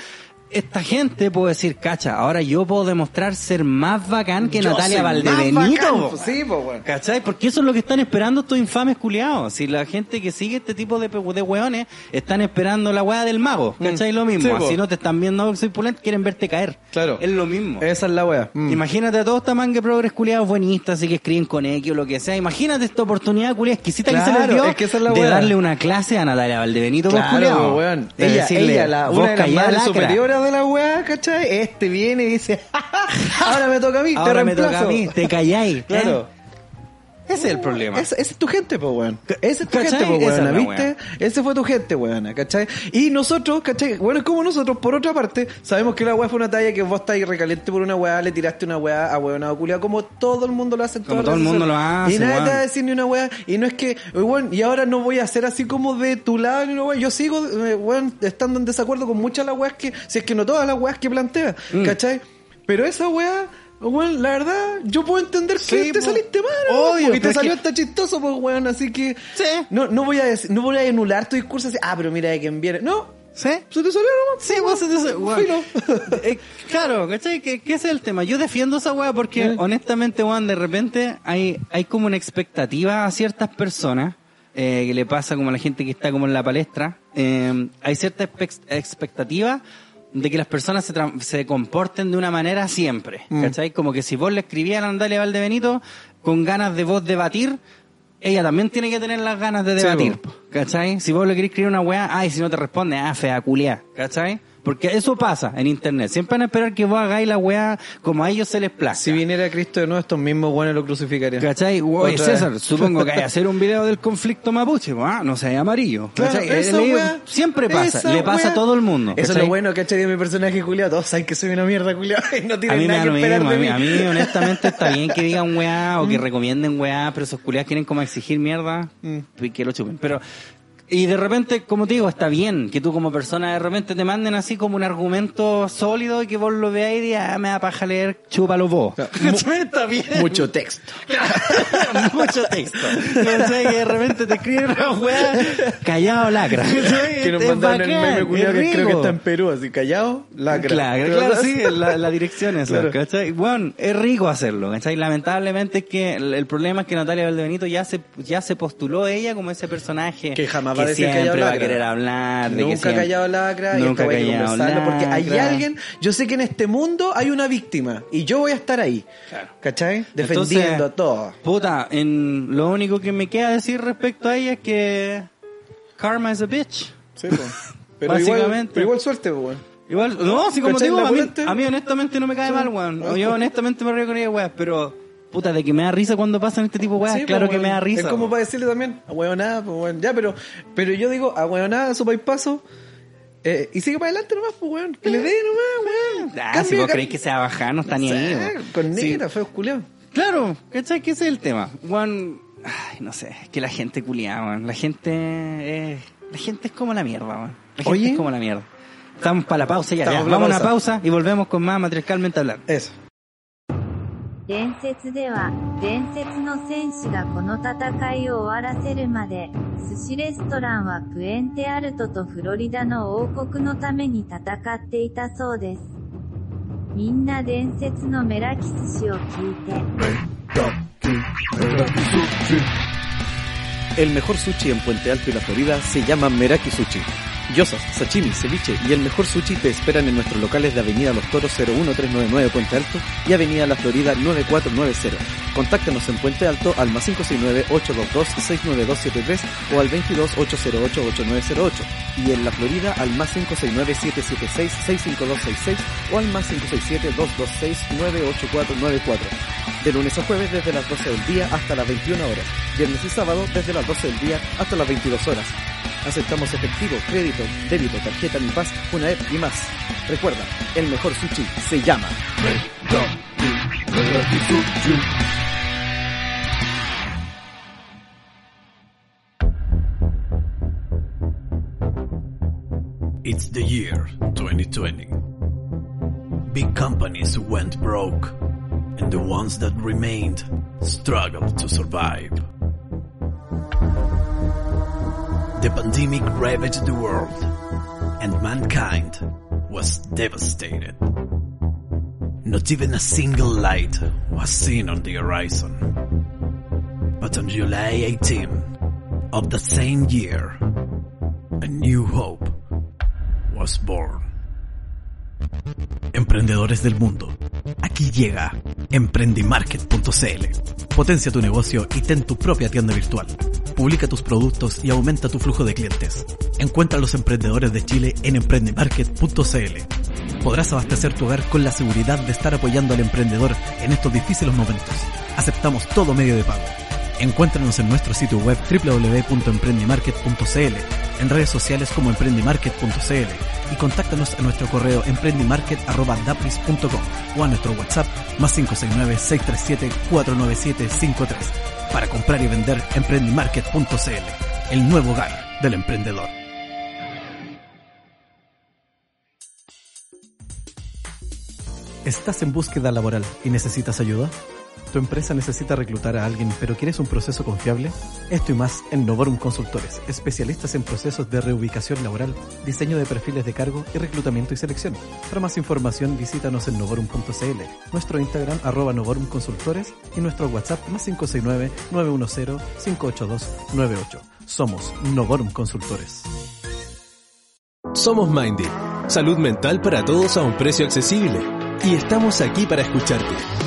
esta gente puede decir, cacha, ahora yo puedo demostrar ser más bacán que Yo Natalia Valdebenito. bacán, po. pues, Sí, pues weón. ¿Cachai? Porque eso es lo que están esperando estos infames culiados. Si la gente que sigue este tipo de, de weones están esperando la weá del mago. ¿Cachai? Lo mismo. Mm. Sí, po. si no te están viendo que soy pulento, quieren verte caer. Claro. Es lo mismo. Esa es la weá. Mm. Imagínate a todos esta manga progres culiados buenistas, así que escriben con X o lo que sea. Imagínate esta oportunidad culiada exquisita que se les dio es que esa es la de darle una clase a Natalia Valdebenito Claro, culiao. weón. De Ella, decirle, ella, la, "Vos una de las callá, madres lacra". De la weá, ¿cachai? Este viene y dice, ahora me toca a mí, te Ahora me reemplazo. toca a mí, te calláis. Claro. Ese es el problema. Esa esa es tu gente, pues, weón. Esa es tu ¿Cachai? gente, es weón. ¿Viste? Ese fue tu gente, weón. ¿Cachai? Y nosotros, ¿cachai? Bueno, es como nosotros, por otra parte, sabemos que la weá fue una talla que vos estáis recaliente por una weá, le tiraste una weá a weón a culiao, como todo el mundo lo hace en Como todo el mundo lo hace, Y nadie te va a decir ni una weá. Y no es que, weón, y ahora no voy a hacer así como de tu lado ni una weá. Yo sigo, eh, weón, estando en desacuerdo con muchas de las weas que, si es que no todas las weas que plantea, Mm. ¿cachai? Pero esa weá, weón, la verdad, yo puedo entender que Sí, te po. saliste mal. Obvio, porque te salió que- hasta chistoso, pues, weón, así que... Sí. No, no voy a decir, no voy a anular tu discurso así, ah, pero mira de quién viene. No, ¿Sí? se te salió nomás. Sí, vos se te weón. Filo. Eh, claro, ¿cachai? Que, que ese es el tema. Yo defiendo esa weá porque, honestamente, weón, de repente hay, hay como una expectativa a ciertas personas eh, que le pasa como a la gente que está como en la palestra. Eh, hay cierta expectativa de que las personas se, se comporten de una manera siempre, Mm. ¿cachai? Como que si vos le escribías a Nandalia Valdebenito con ganas de vos debatir, ella también tiene que tener las ganas de Sí, debatir, po. ¿cachai? Si vos le querés escribir una weá, ay, si no te responde, ah, fea culiá, ¿cachai? Porque eso pasa en internet. Siempre van a esperar que vos hagáis la weá como a ellos se les plazca. Si viniera Cristo de nuevo, estos mismos weones lo crucificarían. ¿Cachai? Oye, César, vez. supongo que hay que hacer un video del conflicto mapuche, ah, no sea amarillo. Claro, ¿Cachai? esa Le weá, siempre pasa, esa le pasa a todo el mundo. Eso es lo bueno, ¿cachai? De mi personaje Julián. Todos saben que soy una mierda, Julián. Y no A tienen nada da que esperar mismo, a mí, mí. a mí honestamente está bien que digan weá Mm. o que recomienden weá, pero esos culiados quieren como exigir mierda Mm. y que lo chupen. Pero, y de repente, como te digo, está bien que tú como persona de repente te manden así como un argumento sólido y que vos lo veáis y digas, ah, me da paja leer, chúpalo vos. Está bien. Mucho texto. Mucho texto. Que de repente te escriben una weá callado lacra. Que nos mandaron el meme culiao que creo que está en Perú, así callado, lacra. Claro, claro, sí, la, la dirección es Claro. ¿cachai? Bueno, es rico hacerlo, ¿cachai? Lamentablemente es que el, el problema es que Natalia Valdebenito ya se, ya se postuló ella como ese personaje Que jamás va a decir siempre callado va a querer hablar, de Nunca ha callado lacra y Nunca esto voy a callado conversarlo porque hay alguien, yo sé que en este mundo hay una víctima y yo voy a estar ahí. Claro. ¿Cachai? Defendiendo Entonces, a todos. Puta, en, lo único que me queda decir respecto a ella es que Karma is a bitch. Sí, po. Pero igual, Básicamente. pero igual suerte, weón. Igual, no, si como ¿Cachai digo, a mí, a mí honestamente no me cae mal, weón. Yo honestamente me río con ella, weón, pero puta, de que me da risa cuando pasan este tipo de weas, Sí, claro pues, que me da weón. risa. Es como weón. para decirle también, a huevonada, pues weón. Ya, pero, pero yo digo, a huevonada, su paso. Eh, y sigue para adelante nomás, pues weón. Que le dé nomás, weón. Ah, si vos creéis que sea bajano, no está ni ahí, Sí, weón. Con Sí. negra, feo culiao. Claro, ¿cachai? Que ese es el tema. Juan, ay, no sé, es que la gente culiada, weón. La gente es, la gente es como la mierda, weón. La gente Oye. es como la mierda. Estamos para la pausa ya, ya. Vamos a una pausa. y volvemos con más matriarcalmente hablando. Eso. 伝説では、伝説の戦士がこの戦いを終わらせるまで、寿司レストランはプエンテアルトとフロリダの王国のために戦っていたそうです。みんな伝説のメラキ寿司を聞いて、El mejor sushi en Puente Alto y la Florida se llama Meraki Sushi. Gyozas, sashimi, ceviche y el mejor sushi te esperan en nuestros locales de Avenida Los Toros 01399 Puente Alto y Avenida La Florida 9490. Contáctanos en Puente Alto al más 569-822-69273 o al 22-808-8908 y en La Florida al más 569-776-65266 o al más 567-226-98494. De lunes a jueves desde las 12 del día hasta las 21 horas. Viernes y sábado desde las 12 del día hasta las 22 horas. Aceptamos efectivo, crédito, débito, tarjeta Mi Paz, Funaep y más. Recuerda, el mejor sushi se llama It's the year 2020. Big companies went broke, and the ones that remained struggled to survive. The pandemic ravaged the world, and mankind was devastated. Not even a single light was seen on the horizon. But on July 18 of the same year, a new hope was born. Emprendedores del mundo, aquí llega emprendimarket.cl. Potencia tu negocio y ten tu propia tienda virtual. Publica tus productos y aumenta tu flujo de clientes. Encuentra a los emprendedores de Chile en emprendimarket.cl. Podrás abastecer tu hogar con la seguridad de estar apoyando al emprendedor en estos difíciles momentos. Aceptamos todo medio de pago. Encuéntranos en nuestro sitio web www.emprendimarket.cl, en redes sociales como emprendimarket.cl y contáctanos a nuestro correo emprendimarket.dapris.com o a nuestro WhatsApp más 569-637-49753 para comprar y vender emprendimarket.cl, el nuevo hogar del emprendedor. ¿Estás en búsqueda laboral y necesitas ayuda? ¿Tu empresa necesita reclutar a alguien pero quieres un proceso confiable? Esto y más en Novorum Consultores, especialistas en procesos de reubicación laboral, diseño de perfiles de cargo y reclutamiento y selección. Para más información visítanos en novorum.cl, nuestro Instagram arroba Novorum Consultores y nuestro WhatsApp más 569-910-58298. Somos Novorum Consultores. Somos Mindy, salud mental para todos a un precio accesible. Y estamos aquí para escucharte.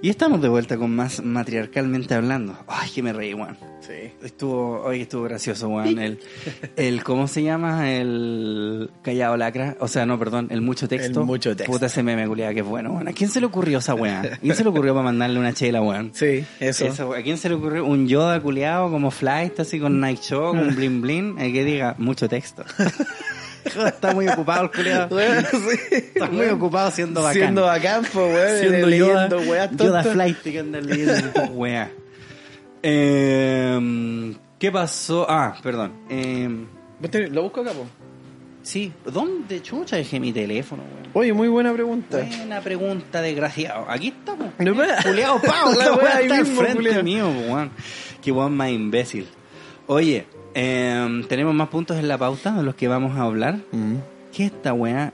Y estamos de vuelta con más matriarcalmente hablando. Ay, que me reí, weón. Sí. Estuvo, hoy estuvo gracioso, weón. El, el, ¿cómo se llama? El callado lacra. O sea, no, perdón, el mucho texto. El mucho texto. Puta ese meme, culiada, que es bueno, weón. ¿A quién se le ocurrió esa weá? ¿A quién se le ocurrió para mandarle una chela, weón? Sí, eso. Eso, ¿A quién se le ocurrió un Yoda culiado como Flight, así con Night Show, con bling bling? El que diga mucho texto. Está muy ocupado el culiado. Bueno, sí. Está muy ocupado siendo bacán. Siendo bacán, pues, weón. siendo Yoda, leyendo weas Yoda. Flight que anda leyendo weá. Eh, ¿Qué pasó? Ah, perdón. Eh, tenés- Lo busco acá, po. sí, ¿dónde chucha dejé mi teléfono, weón? Oye, muy buena pregunta. Buena pregunta, desgraciado. Aquí estamos. No, Culeado, pao, La weá está al frente culiao. mío, weón. Qué weón más imbécil. Oye, eh, tenemos más puntos en la pauta de los que vamos a hablar. Mm. ¿Qué es esta weá?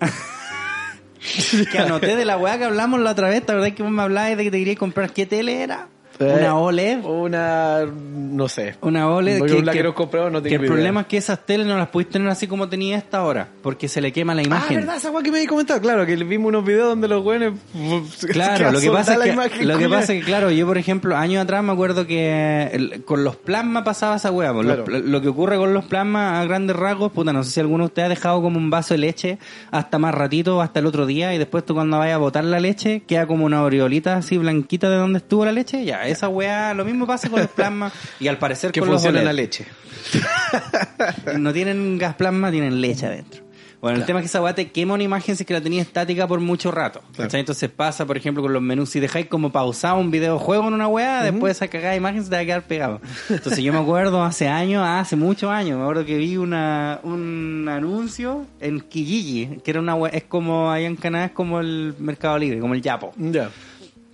que anoté de la weá que hablamos la otra vez, ¿te verdad que vos me hablabas de que te querías comprar qué tele era? Eh, Una OLED. Una, no sé. Una OLED Porque que, la que- comprar, no que el problema es que esas teles no las pudiste tener así como tenía esta ahora, porque se le quema la Ah, imagen. ¿verdad? Esa que me habéis comentado. Claro, que vimos unos videos donde los güeyes... Claro, lo que pasa es que, lo que pasa es que, claro, yo por ejemplo, años atrás me acuerdo que el- con los plasmas pasaba esa hueá. pues, Claro. lo que ocurre con los plasmas a grandes rasgos, puta, no sé si alguno de ustedes ha dejado como un vaso de leche hasta más ratito, hasta el otro día, y después tú cuando vayas a botar la leche, queda como una aureolita así blanquita de donde estuvo la leche. Ya, esa hueá, lo mismo pasa con los plasmas, y al parecer Que con funciona la leche. No tienen gas plasma, tienen leche adentro. Bueno, el tema es que esa weá te quema una imagen si es que la tenía estática por mucho rato. Entonces pasa, por ejemplo, con los menús. Si dejáis como pausado un videojuego en una weá, después esa cagada de imagen se te va a quedar pegado. Entonces yo me acuerdo hace años, hace muchos años, me acuerdo que vi una, un anuncio en Kijiji, que era una weá, es como allá en Canadá, es como el Mercado Libre, como el Yapo. Ya.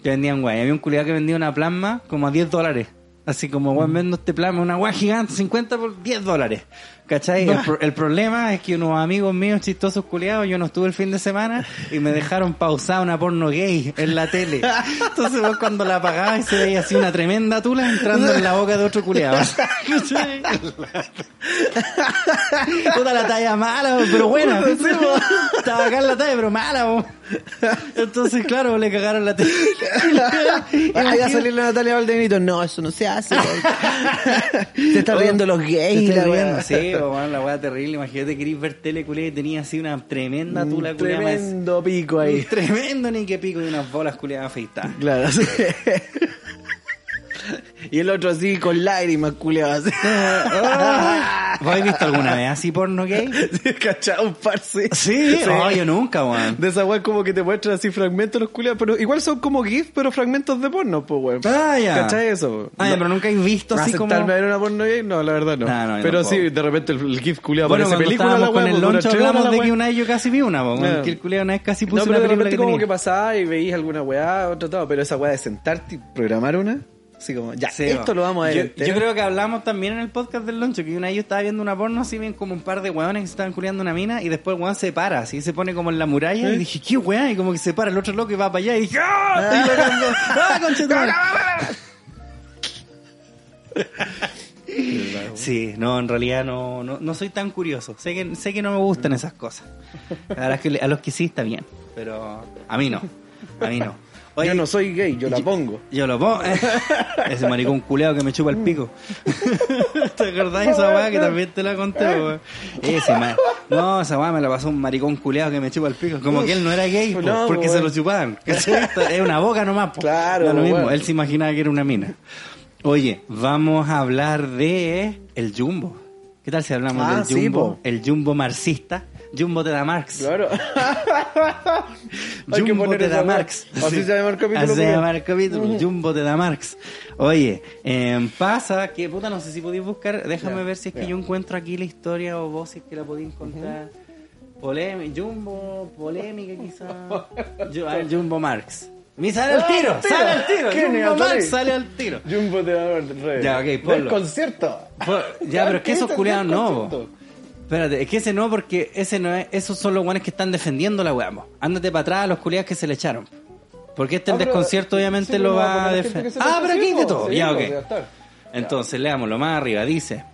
Que vendían weá. Y Había un culiado que vendía una plasma como a 10 dólares. Así como, weón, vendo este plasma, una weá gigante, 50 por 10 dólares. ¿Cachai? El, pro- el problema es que unos amigos míos chistosos culiados, yo no estuve el fin de semana y me dejaron pausar una porno gay en la tele. Entonces vos cuando la apagabas se veía así una tremenda tula entrando en la boca de otro culiado. ¿Cachai? Puta la talla mala, pero buena. Estaba acá en la talla, pero mala. bo. Entonces, claro, le cagaron la tele. Vaya a salir la Natalia Valdebenito. No, eso no se hace. se está riendo los gays. Estoy weá. riendo, Sí, la weá terrible. Imagínate que querís ver tele culé y tenía así una tremenda tula más- Tremendo pico ahí. Un tremendo ni que pico y unas bolas culiadas afeitadas. Claro, sí. Y el otro así con lágrimas, culiado. Así. ¿Vos habéis visto alguna vez así porno gay? ¿Cachado? Un par, sí. Sí, no, yo nunca, weón. De esa weá como que te muestran así fragmentos los culiados, pero igual son como GIF, pero fragmentos de porno, pues weón. Ah, ya. ¿Cachai eso? Ah, ya, pero nunca he visto así como... ¿Aceptarme ver una porno gay? No, la verdad no. Pero sí, de repente el, el GIF culiado Bueno, parece cuando película la con el loncho hablamos la de que una vez yo casi vi una, weón, que el culiao una vez casi puso No, pero de película repente que como tenía. que pasaba y veís alguna weá, otro todo, pero esa weá de sentarte y programar una, así como, ya, Sí, esto lo vamos a ver. Yo, creo que hablamos también en el podcast del loncho, que una vez yo estaba viendo una porno así bien como un par de weones que estaban culiando una mina y después el weón se para, así se pone como en la muralla y dije, ¿qué weón? Y como que se para el otro loco y va para allá y dije, ¡ah! Y. ¡Ah, conchetumare! Sí, no, en realidad no, no, no soy tan curioso. Sé que, sé que no me gustan esas cosas. A, las que, le- a los que sí está bien, pero a mí no. A mí no. Oye, yo no soy gay, yo la pongo. yo lo pongo. Ese maricón culeado que me chupa el pico. ¿Te acordás de esa weá que también te la conté, weón? Ese No, esa weá me la pasó un maricón culeado que me chupa el pico. Como que él no era gay, po, No, porque se lo chupaban. Es una boca nomás, po. Claro, lo mismo. Él se imaginaba que era una mina. Oye, vamos a hablar de el Jumbo. ¿Qué tal si hablamos Ah, del Jumbo? el Jumbo marxista. Jumbo te da Marx. Claro. Jumbo te da. Marx. Así Sí. se llama el capítulo. Así se culiao. llama el capítulo. Jumbo te da Marx. Oye, eh, pasa que, puta, no sé si podéis buscar. Déjame ver si es que yo encuentro aquí la historia o vos si es que la podéis encontrar. Polémica, Jumbo, polémica quizás. Jumbo Marx. Me sale al tiro, tiro. sale al tiro. Qué Jumbo negatorio. Marx sale al tiro. Jumbo te va a ver. Ya, ok, Del ponlo. concierto. Po- Ya, pero es que esos ¿Qué culiados no? Espérate, es que ese no, porque ese no es, esos son los guanes que están defendiendo la weá. Ándate para atrás a los culiados que se le echaron. Porque este Ah, el desconcierto obviamente sí, lo va a defender. Ah, pero aquí de todo. sí, ya, ok. Entonces, leámoslo más arriba. Dice: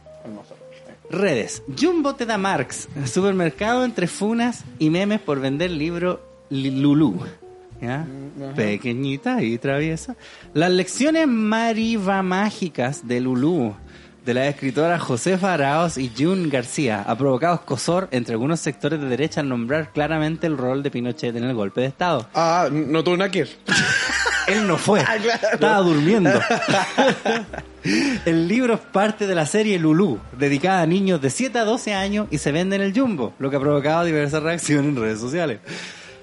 Redes. Jumbo te da Marx. Supermercado entre funas y memes por vender libro Li- Lulú. ¿Ya? Pequeñita y traviesa. Las lecciones mariva mágicas de Lulú de la escritora Josefa Araos y Jun García ha provocado escosor entre algunos sectores de derecha al nombrar claramente el rol de Pinochet en el golpe de Estado. Ah, no tuvo nada que. Él no fue. Ah, Estaba durmiendo. el libro es parte de la serie Lulú, dedicada a niños de 7 a 12 años y se vende en el Jumbo, lo que ha provocado diversas reacciones en redes sociales.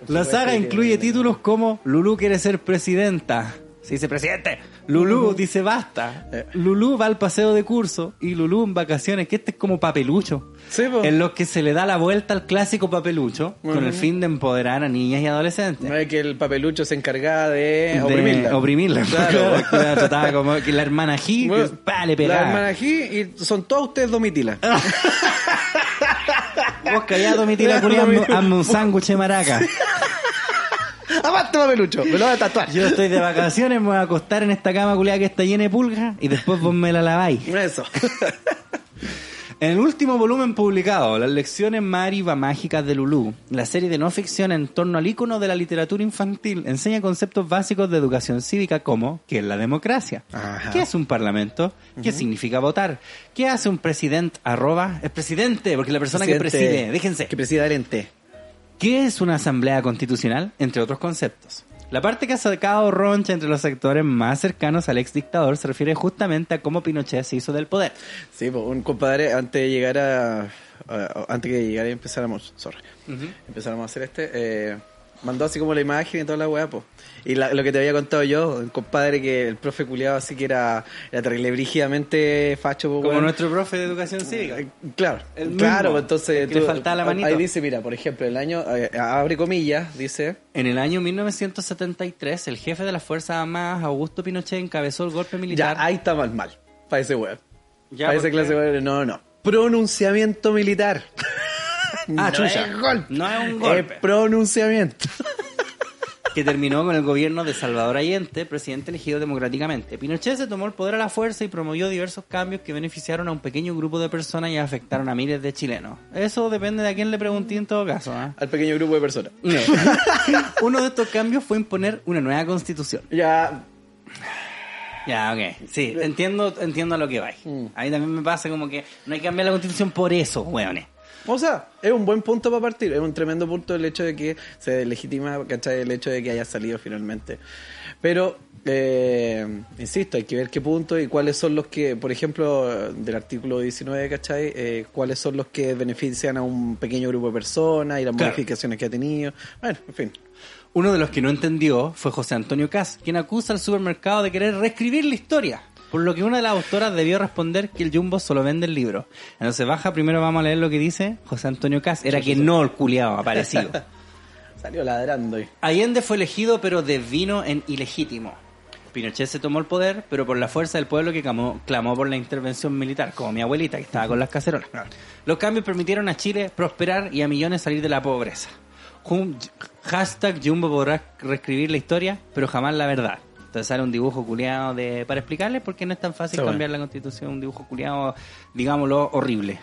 La saga incluye títulos como Lulú quiere ser presidenta. Se dice presidente. Lulú dice basta. Lulú va al paseo de curso y Lulú en vacaciones, que este es como papelucho. Sí. En los que se le da la vuelta al clásico papelucho con el fin de empoderar a niñas y adolescentes No es que el papelucho se encargaba de, de oprimirla. oprimirla. Claro. Trataba como que la hermana G, Bueno, que, pa, le La hermana aquí y son todos ustedes domitila. Vos callado, mi tira culiá, hazme, hazme un sándwich de maraca. Aparte, papelucho, me lo voy a tatuar. Yo estoy de vacaciones, me voy a acostar en esta cama culiada que está llena de pulgas y después vos me la laváis. Eso. En el último volumen publicado, Las lecciones Mariva mágicas de Lulú, la serie de no ficción en torno al ícono de la literatura infantil, enseña conceptos básicos de educación cívica como ¿qué es la democracia? Ajá. ¿Qué es un parlamento? ¿Qué significa votar? ¿Qué hace un presidente? Arroba, es presidente, porque la persona que preside, déjense. Que presida el ente. ¿Qué es una asamblea constitucional? Entre otros conceptos. La parte que ha sacado roncha entre los sectores más cercanos al ex dictador se refiere justamente a cómo Pinochet se hizo del poder. Sí, pues, un compadre, antes de llegar a, a- antes que llegara y empezáramos, sorry, empezáramos a hacer este, eh, mandó así como la imagen y toda la weá, pues. Y la- lo que te había contado yo, compadre que el profe culiado así que era, era terrible, brígidamente facho, Como weón. nuestro profe de educación cívica. Eh, Claro, El mismo, claro, pues, entonces el que le faltaba la manito. ahí dice, mira, por ejemplo, el año, eh, abre comillas, dice, En el año 1973, el jefe de las Fuerzas Armadas, Augusto Pinochet, encabezó el golpe militar. ya, ahí está mal, mal, para ese weón. Ya, para ¿por esa clase weón, no, no. Pronunciamiento militar. Ah, No chucha. es golpe. No es un Es golpe. pronunciamiento. que terminó con el gobierno de Salvador Allende, presidente elegido democráticamente. Pinochet se tomó el poder a la fuerza y promovió diversos cambios que beneficiaron a un pequeño grupo de personas y afectaron a miles de chilenos. Eso depende de a quién le pregunté en todo caso. ¿ah? Al pequeño grupo de personas. No. Uno de estos cambios fue imponer una nueva constitución. Ya, Ya, ok. Sí, entiendo, entiendo a lo que vais. A mí también me pasa como que no hay que cambiar la constitución por eso, weones. O sea, es un buen punto para partir. Es un tremendo punto el hecho de que se legitima, ¿cachai? El hecho de que haya salido finalmente. Pero, eh, insisto, hay que ver qué punto y cuáles son los que, por ejemplo, del artículo 19, ¿cachai? Eh, cuáles son los que benefician a un pequeño grupo de personas y las Claro. modificaciones que ha tenido. Bueno, en fin. Uno de los que no entendió fue José Antonio Cas, quien acusa al supermercado de querer reescribir la historia. Por lo que una de las autoras debió responder que el Jumbo solo vende el libro. Entonces baja, primero vamos a leer lo que dice José Antonio Cas. Era que no el culiado aparecido. Salió ladrando y... Allende fue elegido pero devino en ilegítimo. Pinochet se tomó el poder, pero por la fuerza del pueblo que clamó, clamó por la intervención militar, como mi abuelita que estaba con las cacerolas. Los cambios permitieron a Chile prosperar y a millones salir de la pobreza. Hashtag Jumbo podrá reescribir la historia, pero jamás la verdad. Entonces sale un dibujo culiado de, para explicarles por qué no es tan fácil bueno. cambiar la constitución, un dibujo culiado, digámoslo, horrible.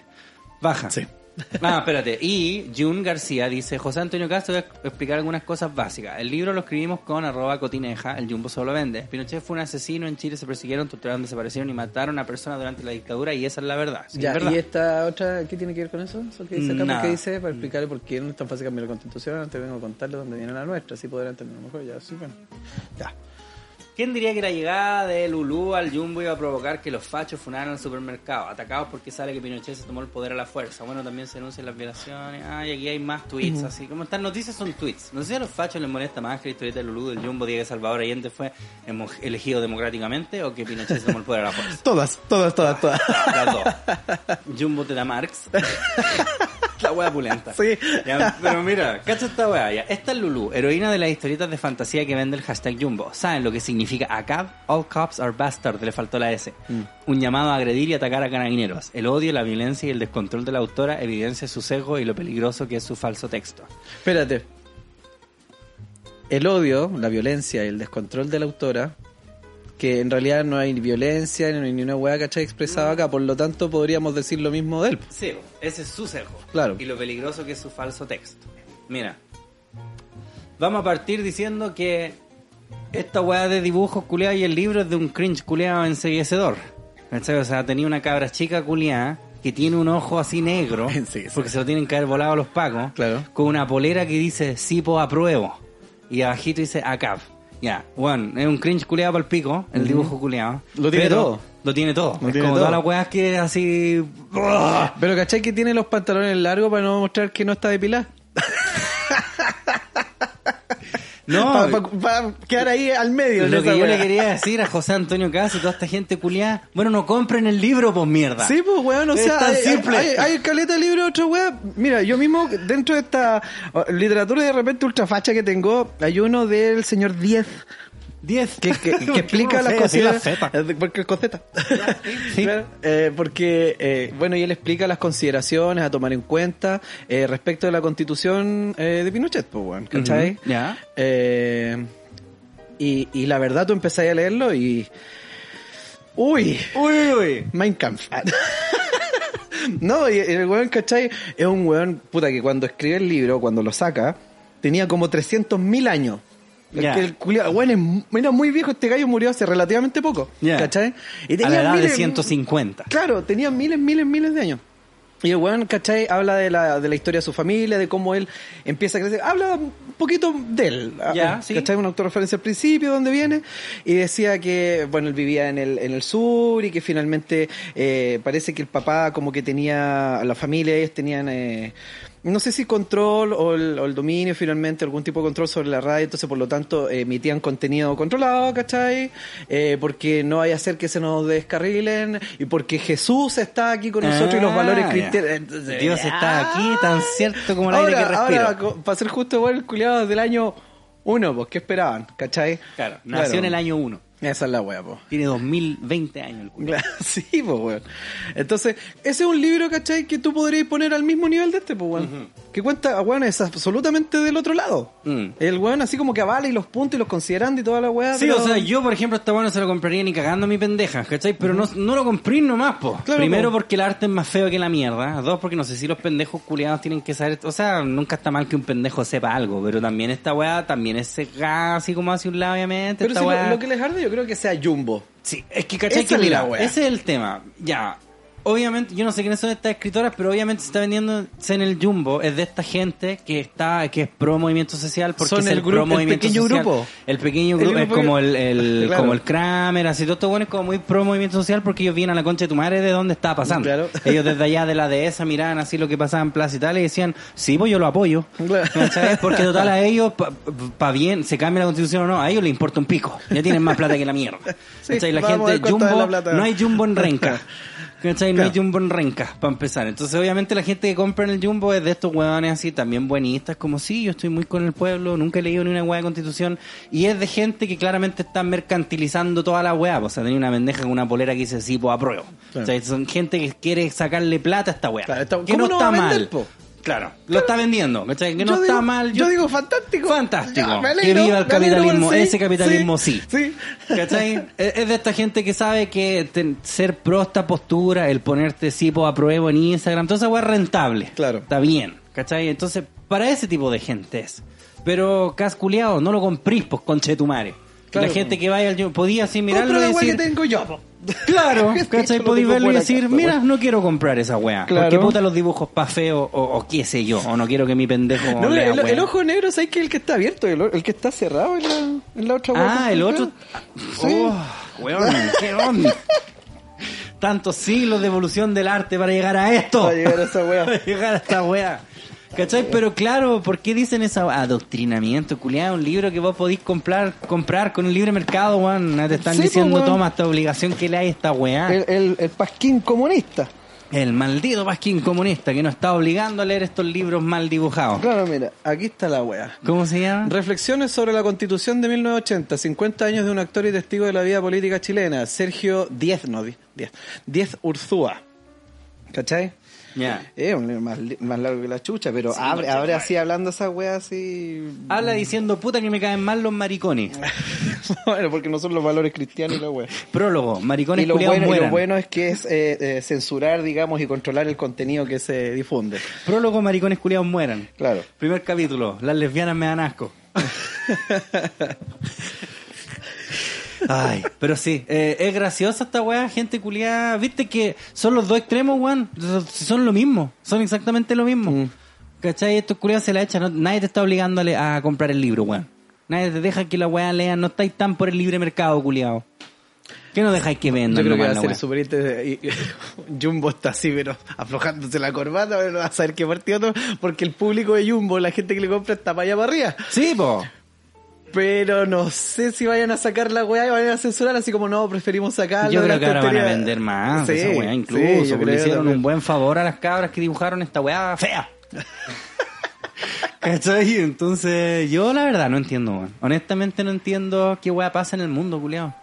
Baja. Sí. Ah, espérate. Y Jun García dice, José Antonio Castro, voy a explicar algunas cosas básicas. El libro lo escribimos con arroba cotineja, el Jumbo solo vende. Pinochet fue un asesino, en Chile se persiguieron, torturaron, desaparecieron y mataron a personas durante la dictadura y esa es la verdad. Sí, Ya, es verdad. ¿y esta otra qué tiene que ver con eso? ¿Eso que dice acá? ¿Qué dice? Para explicarle por qué no es tan fácil cambiar la constitución. Antes vengo a contarle dónde viene la nuestra, así podrán entenderlo mejor. Ya, sí, bueno. Ya. ¿Quién diría que la llegada de Lulú al Jumbo iba a provocar que los fachos funaran al supermercado? Atacados porque sale que Pinochet se tomó el poder a la fuerza. Bueno, también se denuncian las violaciones. Ah, y aquí hay más tweets, así como estas noticias son tweets. No sé si a los fachos les molesta más que la historieta de Lulú del Jumbo diga que Salvador Allende fue elegido democráticamente o que Pinochet se tomó el poder a la fuerza. Todas, todas, todas, todas. Las dos. Jumbo te da Marx. La wea pulenta. Sí. Ya, pero mira, cacha esta wea ya. Esta es Lulu, heroína de las historietas de fantasía que vende el hashtag Jumbo. ¿Saben lo que significa ACAB? All cops are bastards, le faltó la S. Un llamado a agredir y atacar a carabineros. El odio, la violencia y el descontrol de la autora evidencia su sesgo y lo peligroso que es su falso texto. Espérate. El odio, la violencia y el descontrol de la autora, que en realidad no hay violencia ni ni una hueá ¿cachai? expresada acá, por lo tanto podríamos decir lo mismo de él. Sí, ese es su sesgo. Claro. Y lo peligroso que es su falso texto. Mira, vamos a partir diciendo que esta weá de dibujos culiados y el libro es de un cringe culiado enseguecedor. ¿Cachai? O sea, tenía una cabra chica culiada que tiene un ojo así negro, Enseguecedor. porque se lo tienen que haber volado los pacos, Claro. con una polera que dice Sipo apruebo, y abajito dice ACAP. Ya, bueno, es un cringe culiado para el pico, el dibujo culiado. Lo tiene pero todo. Lo tiene todo. Lo es tiene como todo. todas las weas que así... Pero ¿cachai que tiene los pantalones largos para no mostrar que no está depilada? No, Para quedar ahí al medio. lo que yo le quería decir a José Antonio Casi y toda esta gente culiada, bueno, no compren el libro, pues mierda. Sí, pues, weón, o Es sea, tan hay, simple. Hay, hay caleta de libros, otra weá. Mira, yo mismo, dentro de esta oh, literatura de repente ultrafacha que tengo, hay uno del señor Diez, 10. que, que- que explica las consideraciones. Porque el coseta. sí. Claro, eh, porque, eh, bueno, y él explica las consideraciones a tomar en cuenta eh, respecto de la constitución eh, de Pinochet, pues, weón, ¿cachai? Ya. Eh, y, y la verdad, tú empezás a leerlo y. Uy, Uy, uy. Mein Kampf. no, y el weón, ¿cachai? Es un weón, puta, que cuando escribe el libro, cuando lo saca, tenía como 300.000 años. Ya. que el mu- era muy viejo, este gallo murió hace relativamente poco. Ya. ¿Cachai? Y A la edad de miles- 150. Claro, tenía miles, miles, miles de años. Y el weón, ¿cachai? Habla de la, de la historia de su familia, de cómo él empieza a crecer. Habla un poquito de él. Ya, Ah, sí. ¿Cachai? Una autorreferencia al principio, donde viene. Y decía que, bueno, él vivía en el, en el sur y que finalmente eh, parece que el papá como que tenía, la familia, ellos tenían... Eh, no sé si control o el, o el dominio finalmente, algún tipo de control sobre la radio, entonces por lo tanto emitían contenido controlado, ¿cachai? Eh, porque no hay a hacer que se nos descarrilen y porque Jesús está aquí con nosotros y los Ah, valores cristianos. Entonces, Dios está ah. aquí, tan cierto como el aire ahora, que respiro. ahora, para ser justo, igual el culiado del año uno, pues, ¿qué esperaban? ¿Cachai? Claro, nació en el año 1. Esa es la wea, pues. Tiene 2020 años el culo. Sí, pues, weón. Entonces, ese es un libro, ¿cachai? Que tú podrías poner al mismo nivel de este, pues, weón. Que cuenta, weón, es absolutamente del otro lado. Mm. El weón así como que avala y los puntos y los considerando y toda la weá. Sí, pero- o sea, yo por ejemplo esta weá no se lo compraría ni cagando a mi pendeja, ¿cachai? Pero no, no lo compré nomás, po. Claro, Primero po. porque el arte es más feo que la mierda. Dos, porque no sé si los pendejos culiados tienen que saber... O sea, nunca está mal que un pendejo sepa algo, pero también esta weá también es sesgada así como hacia un lado, obviamente. Pero esta si lo, lo que les arde yo creo que sea Jumbo. Sí, es que cachai Esa que es la mira, wea. ese es el tema. Ya, obviamente, yo no sé quiénes son estas escritoras, pero obviamente se está vendiendo en el Jumbo, es de esta gente que está, que es pro movimiento social, porque Son es el el, grupo- pro el movimiento pequeño social. grupo. El pequeño El grupo es grupo como el, el- Claro. como el Kramer, así todo esto bueno es como muy pro movimiento social porque ellos vienen a la concha de tu madre de dónde estaba pasando. Claro. Ellos desde allá de la dehesa miraban así lo que pasaba en Plaza y tal y decían, sí, pues yo lo apoyo. Claro. Porque total a ellos, para bien, se cambia la constitución o no, a ellos les importa un pico. Ya tienen más plata que la mierda. Sí. La gente, Jumbo, la no hay Jumbo en Renca. ¿Cachai? No Claro. hay Jumbo en Renca, para empezar. Entonces, obviamente, la gente que compra en el Jumbo es de estos huevones así, también buenistas, como sí, yo estoy muy con el pueblo, nunca he leído ni una hueá de constitución. Y es de gente que claramente está mercantilizando toda la hueá. O sea, tenía una pendeja con una polera que dice sí, pues apruebo. Claro. O sea, son gente que quiere sacarle plata a esta hueá. Claro, está- que ¿cómo no, no está mal. po? Claro, lo está vendiendo. ¿cachai? Que no Yo está digo- mal. Yo, digo fantástico. Fantástico. Ya, que viva el capitalismo. sí, Ese capitalismo sí. Sí. ¿Cachai? es es de esta gente que sabe que ten- ser pro esta postura, el ponerte sí, pues apruebo en Instagram, toda esa weá es rentable. Claro. Está bien. ¿Cachai? Entonces, para ese tipo de gente es. Pero, casculeado, no lo comprís, pues, conchetumare. Claro. La gente que vaya al podía así mirarlo y weá que decir, tengo yo. po. Claro, ¿cachai? Podéis verlo y decir, mira, no quiero comprar esa weá. Claro. Porque puta los dibujos pa' feo o, o qué sé yo. O no quiero que mi pendejo No, lea el, ojo negro, ¿sabes que el que está abierto? El, el que está cerrado en la, en la otra weá. Ah, el otro. Sí. Oh, weón, qué onda. Tantos siglos de evolución del arte para llegar a esto. Para llegar a esa weá. Para llegar a esta weá. ¿Cachai? Pero claro, ¿por qué dicen esa adoctrinamiento, culiado? Un libro que vos podís comprar comprar con el libre mercado, weón. Te están Sí, po, diciendo, toma esta obligación que le hay a esta weá. El, el, el pasquín comunista. El maldito pasquín comunista que nos está obligando a leer estos libros mal dibujados. Claro, mira, aquí está la weá. ¿Cómo se llama? Reflexiones sobre la Constitución de 1980, 50 años de un actor y testigo de la vida política chilena, Sergio Diez, no, Diez, Diez, Diez Urzúa. ¿Cachai? Ya. Es un más, más largo que la chucha, pero abre, abre así hablando esa wea así. Habla diciendo, puta que me caen mal los maricones. bueno, porque no son los valores cristianos y la wea. Prólogo, maricones Y lo, bueno, y lo bueno es que es eh, eh, censurar, digamos, y controlar el contenido que se difunde. Prólogo, maricones culiados mueran. Claro. Primer capítulo, las lesbianas me dan asco. Ay, pero sí, eh, es graciosa esta weá, gente culiada. Viste que son los dos extremos, weón. Son lo mismo, son exactamente lo mismo. Mm. ¿Cachai? Estos culiados se la echan, no- nadie te está obligando a, comprar el libro, weón. Nadie te deja que la weá lean, no estáis tan por el libre mercado, culiado. ¿Qué no dejáis que vendan? Yo creo que va a ser súper Jumbo está así, pero aflojándose la corbata, pero no va a saber qué partido no, porque el público de Jumbo, la gente que le compra, está para allá para arriba. Sí, po. Pero no sé si vayan a sacar la weá y vayan a censurar, así como no, preferimos sacarla. Yo creo que ahora van a vender más Sí, esa weá, incluso. porque le hicieron también. un buen favor a las cabras que dibujaron esta weá fea. ¿Cachai? Entonces, yo la verdad no entiendo, weón. Honestamente no entiendo qué weá pasa en el mundo, culiao.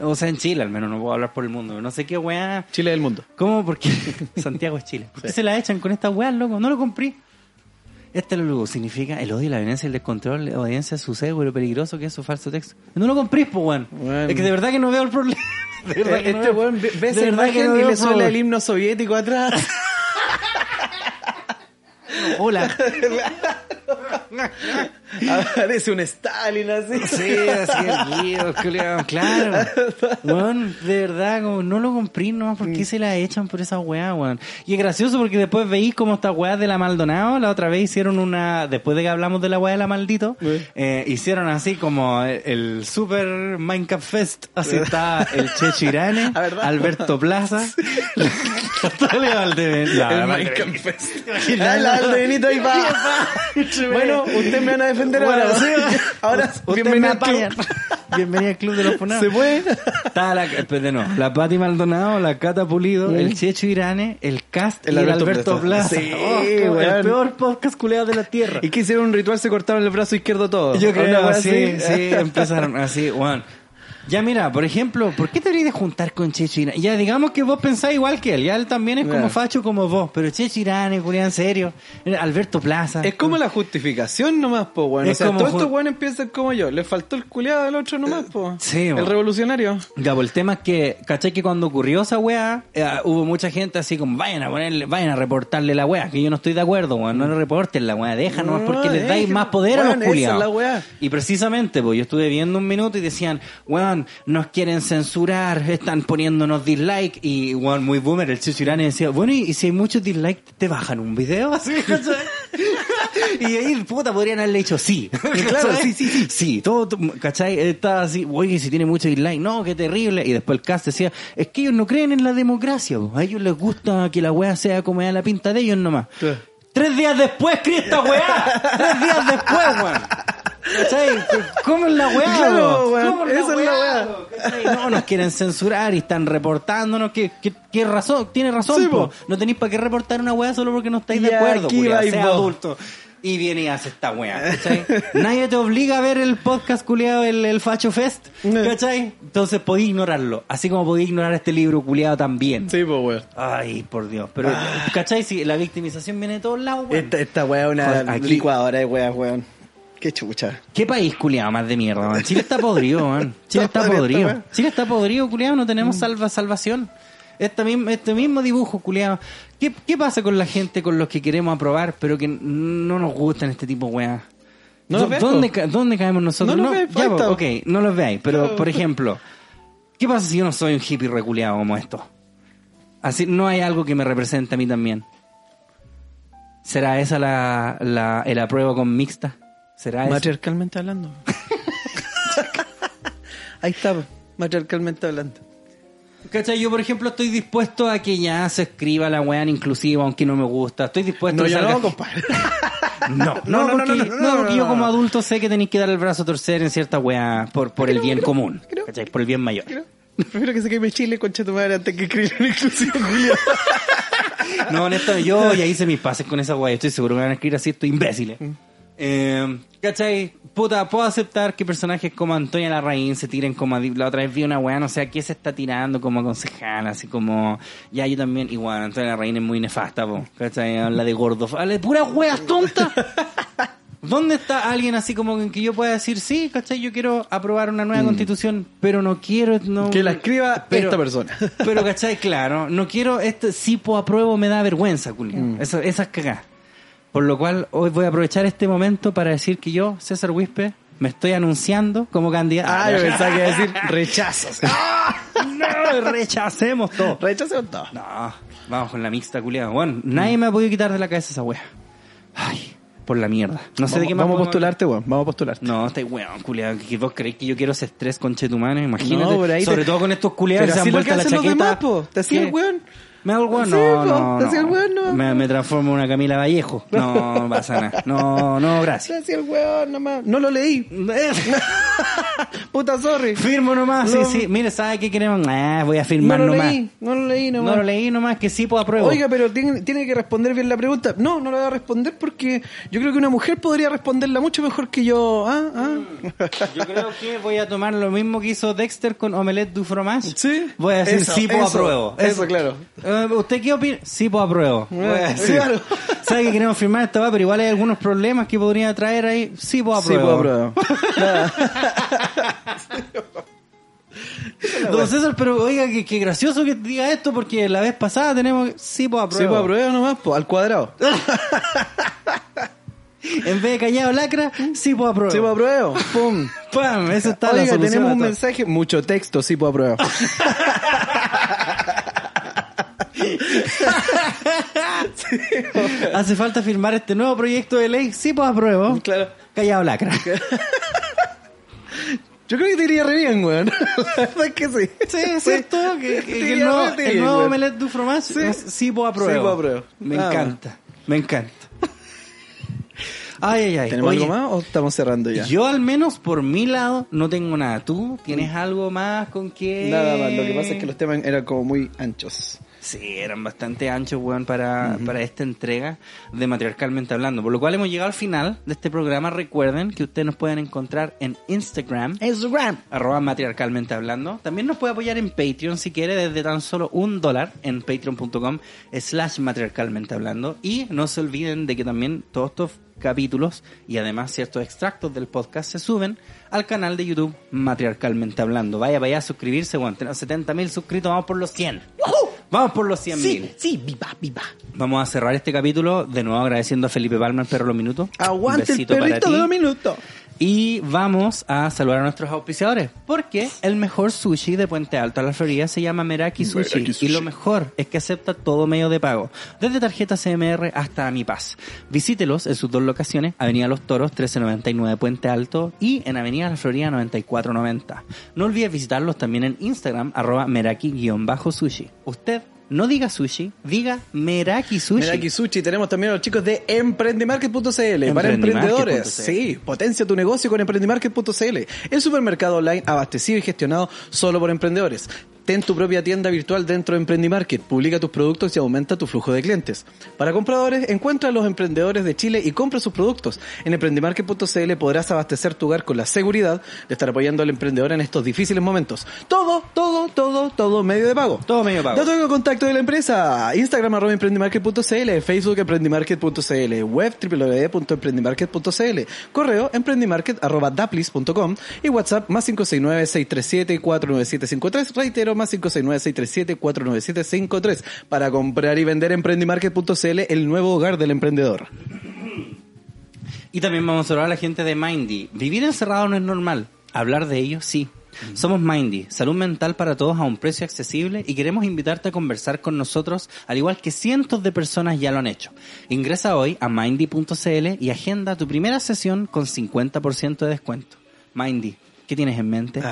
O sea, en Chile al menos, no puedo hablar por el mundo. No sé qué weá. Chile del mundo. ¿Cómo? Porque Santiago es Chile. ¿Por qué se la echan con esta weá, loco? No lo compré. Este logo significa el odio, la violencia, el descontrol, la audiencia, su cego lo peligroso que es su falso texto. No lo compré, pues, weón. Es que de verdad que no veo el problema. De verdad que no Este veo- weón ve, esa imagen no y le suena el himno soviético atrás. Hola. Aparece un Stalin así. Sí, así el Guido, claro. De verdad, como no lo compré nomás, ¿por Mm. qué se la echan por esa weá, weón? Y es gracioso porque después veí como estas weas de la Maldonado, la otra vez hicieron una, después de que hablamos de la weá de la Maldito, eh, hicieron así como el, el Super Minecraft Fest, así está el Checho Irane, Ah, ¿verdad? Alberto Plaza, Natalia Valdebenito. La- El la- Minecraft Fest. Ah, la ahí va. Bueno, ustedes me van a defender ahora. Bueno, sí, ahora, me al club. apañan. Bienvenido al club de los funados. ¿Se puede? Estaba la, espérate, no, la Pati Maldonado, la Cata Pulido, el Checho Irane, el Cast El y el Alberto Plaza. Sí, Oh, el peor podcast culeado de la tierra. Y que hicieron un ritual, se cortaron el brazo izquierdo todo. Yo creo, sí, así. sí, empezaron así, Juan. Ya mira, por ejemplo, ¿por qué te deberías de juntar con Checho Irane? Ya digamos que vos pensáis igual que él, ya él también es como facho como vos, pero Checho Irane, culiado, en serio, Alberto Plaza. Es como la justificación nomás, po, weón. O Es sea, como todos estos weones piensan como yo. Le faltó el culiado del otro nomás, po. Sí, El revolucionario. Ya, pues el tema es que, ¿cachai? Que cuando ocurrió esa weá, eh, hubo mucha gente así como, vayan a ponerle, vayan a reportarle la weá, que yo no estoy de acuerdo, weón, no le reporten la weá, déjanos No, porque les dais más poder a los es culiados. Y precisamente, pues yo estuve viendo un minuto y decían, weón, nos quieren censurar, están poniéndonos dislike, y weón, muy boomer, el Chichirani decía, bueno, y, y si hay muchos dislikes, ¿te bajan un video? Y ahí, puta, podrían haberle dicho sí. Claro, sí, sí, sí. Sí, todo, ¿cachai? Estaba así, oye, si tiene mucho dislike, no, qué terrible. Y después el cast decía, es que ellos no creen en la democracia, po. a ellos les gusta que la weá sea como da la pinta de ellos nomás. Tres días después, escribe esta weá. Tres días después, weón. ¿Cachai? ¿Cómo es la weá? Claro, es la weá. No, nos quieren censurar y están reportándonos. ¿Qué, qué, qué razón? Tiene razón, Sí, po. po. No tenéis para qué reportar una weá solo porque no estáis de acuerdo, aquí sea adulto. Y viene y hace esta weá, ¿cachai? Nadie te obliga a ver el podcast culiado, el, el Facho Fest, ¿cachai? Entonces podéis ignorarlo. Así como podéis ignorar este libro culiado también. Sí, po, weón. Ay, por Dios. Pero, ¿cachai? Si la victimización viene de todos lados, weón. Esta, esta weá es una Joder, aquí- licuadora de weas, weón. Qué chucha. ¿Qué país culiado más de mierda, man? Chile está podrido, man. Chile está Está podrido, Chile está podrido, culiado. No tenemos salva, salvación. Misma, este mismo dibujo, culiado. ¿Qué, ¿Qué pasa con la gente con los que queremos aprobar, pero que no nos gustan este tipo de weas? No ¿Dónde, po. ca- ¿Dónde caemos nosotros? No ya, ok, no los veáis. Pero, por ejemplo, ¿qué pasa si yo no soy un hippie reculeado como esto? Así, no hay algo que me represente a mí también. ¿Será esa la, la, el apruebo con mixta? ¿Será eso? Matriarcalmente hablando. Ahí está, po. matriarcalmente hablando. ¿Cachai? Yo, por ejemplo, estoy dispuesto a que ya se escriba la weá en inclusiva, aunque no me gusta. Estoy dispuesto No, a que yo salga- no, compadre. No, no, No, no, porque, no, no, no, no, porque no, yo como adulto sé que tenéis que dar el brazo a torcer en cierta weá por, por el bien común. creo. ¿Cachai? Por el bien mayor. Prefiero que se queme Chile, concha tu madre, antes que escribir en Julio. No, honestamente, yo ya hice mis pases con esa weá. Estoy seguro que van a escribir así estos imbéciles. Eh, ¿Cachai? Puta, puedo aceptar que personajes como Antonia Larraín se tiren como la otra vez vi una weá, no sé a qué se está tirando como concejal, así como ya yo también, igual, Antonia Larraín es muy nefasta, po, ¿cachai? Habla de gordo, habla de puras weas tontas. ¿Dónde está alguien así como en que yo pueda decir, sí, ¿cachai? Yo quiero aprobar una nueva constitución, pero no quiero... No, Que la escriba esta persona. Pero, ¿cachai? Claro, no quiero, este, si po apruebo me da vergüenza, culiao. Eso, esas cagadas. Por lo cual, hoy voy a aprovechar este momento para decir que yo, César Wispe, me estoy anunciando como candidato. Ah, yo pensaba que iba a decir rechazos. no, rechacemos todo. Rechazos todo. No, vamos con la mixta, culiado. Bueno, nadie me ha podido quitar de la cabeza esa wea. Ay, por la mierda. No sé de qué más vamos a postularte, weón. Vamos a postularte. No, estáis weón, culiado. Que vos creéis que yo quiero ese estrés con Chetumane, imagínate. No, por ahí Sobre te- todo con estos culiados que se han vuelto la hacen los chaqueta. demás, po. Te hacía ¿Qué? el weón. ¿Me hago el weón? Sí, No, no, te hacía el no. weón, no. Me, me transformo en una Camila Vallejo. No, pasa nada. No, no, gracias. hacía el weón nomás. No lo leí. Puta, sorry. Firmo nomás, No. sí, sí. Mire, ¿sabe qué queremos? Ah, voy a firmar no lo nomás. leí, no lo leí nomás. No lo leí nomás, que sí, pues apruebo. Oiga, pero tiene, tiene que responder bien la pregunta. No, no la voy a responder porque yo creo que una mujer podría responderla mucho mejor que yo. Ah, ah. Yo creo que voy a tomar lo mismo que hizo Dexter con Omelette du Fromage. Sí. Voy a decir Eso, sí, eso, apruebo. eso, claro. Eh, ¿Usted qué opina? Sí, pues apruebo. Claro. ¿Sabe que queremos firmar esta va? Pero igual hay algunos problemas que podría traer ahí. Sí, pues Sí, apruebo. pues, apruebo. Don César, pero oiga, qué, qué gracioso que diga esto porque la vez pasada tenemos que- sí, pues apruebo. Sí, pues apruebo nomás, pues, al cuadrado. En vez de callado lacra, sí, pues apruebo. Sí, pues apruebo. Pum. Pam, eso está la Oiga, solución tenemos un mensaje, mucho texto, sí, pues apruebo. Hace falta firmar este nuevo proyecto de ley. Sí, pues apruebo. Claro. Callado lacra. Yo creo que te iría re bien, weón. La verdad es que sí. Sí, es cierto que, que- Te que el nuevo, bien, el nuevo omelette du fromage Sí. sí, apruebo. Sí, pues apruebo. Me Ah, encanta. Me encanta. Ay, ay, ay. ¿Tenemos Oye, algo más o estamos cerrando ya? Yo al menos por mi lado no tengo nada. ¿Tú tienes algo más con que...? Nada más, lo que pasa es que los temas eran como muy anchos. Sí, eran bastante anchos, weón, para, para esta entrega de Matriarcalmente Hablando. Por lo cual hemos llegado al final de este programa. Recuerden que ustedes nos pueden encontrar en Instagram. Instagram. arroba matriarcalmente hablando. También nos puede apoyar en Patreon si quiere desde tan solo un dólar en patreon.com slash matriarcalmente hablando. Y no se olviden de que también todos estos capítulos y además ciertos extractos del podcast se suben al canal de YouTube Matriarcalmente Hablando. Vaya, vaya a suscribirse, bueno, tenemos 70 mil suscritos, vamos por los 100. Vamos por los 100 mil. sí, viva, viva. Vamos a cerrar este capítulo de nuevo agradeciendo a Felipe Palma, el perro de los minutos. Aguante el perrito de dos minutos. Y vamos a saludar a nuestros auspiciadores. Porque el mejor sushi de Puente Alto a la Florida se llama Meraki Sushi. Meraki Sushi. Y lo mejor es que acepta todo medio de pago. Desde tarjeta CMR hasta Mi Paz. Visítelos en sus dos locaciones. Avenida Los Toros 1399 Puente Alto. Y en Avenida La Florida 9490. No olvides visitarlos también en Instagram. Arroba Meraki-sushi. Usted no diga sushi. Diga Meraki Sushi. Meraki Sushi, tenemos también a los chicos de emprendimarket.cl para emprendedores. Sí, potencia tu negocio con emprendimarket.cl, el supermercado online abastecido y gestionado solo por emprendedores. Ten tu propia tienda virtual dentro de Emprendimarket, publica tus productos y aumenta tu flujo de clientes. Para compradores, encuentra a los emprendedores de Chile y compra sus productos. En emprendimarket.cl podrás abastecer tu hogar con la seguridad de estar apoyando al emprendedor en estos difíciles momentos. Todo, todo, todo, todo medio de pago. Todo medio de pago. Datos de contacto de la empresa. Instagram arroba emprendimarket.cl, Facebook emprendimarket.cl, web www.emprendimarket.cl, correo emprendimarket arroba daplis.com y WhatsApp más 569-637-49753, reitero más 569-637-49753 para comprar y vender emprendimarket.cl, el nuevo hogar del emprendedor. Y también vamos a hablar a la gente de Mindy. Vivir encerrado no es normal. Hablar de ello, sí. Somos Mindy, salud mental para todos a un precio accesible y queremos invitarte a conversar con nosotros, al igual que cientos de personas ya lo han hecho. Ingresa hoy a mindy.cl y agenda tu primera sesión con 50% de descuento. Mindy, ¿qué tienes en mente?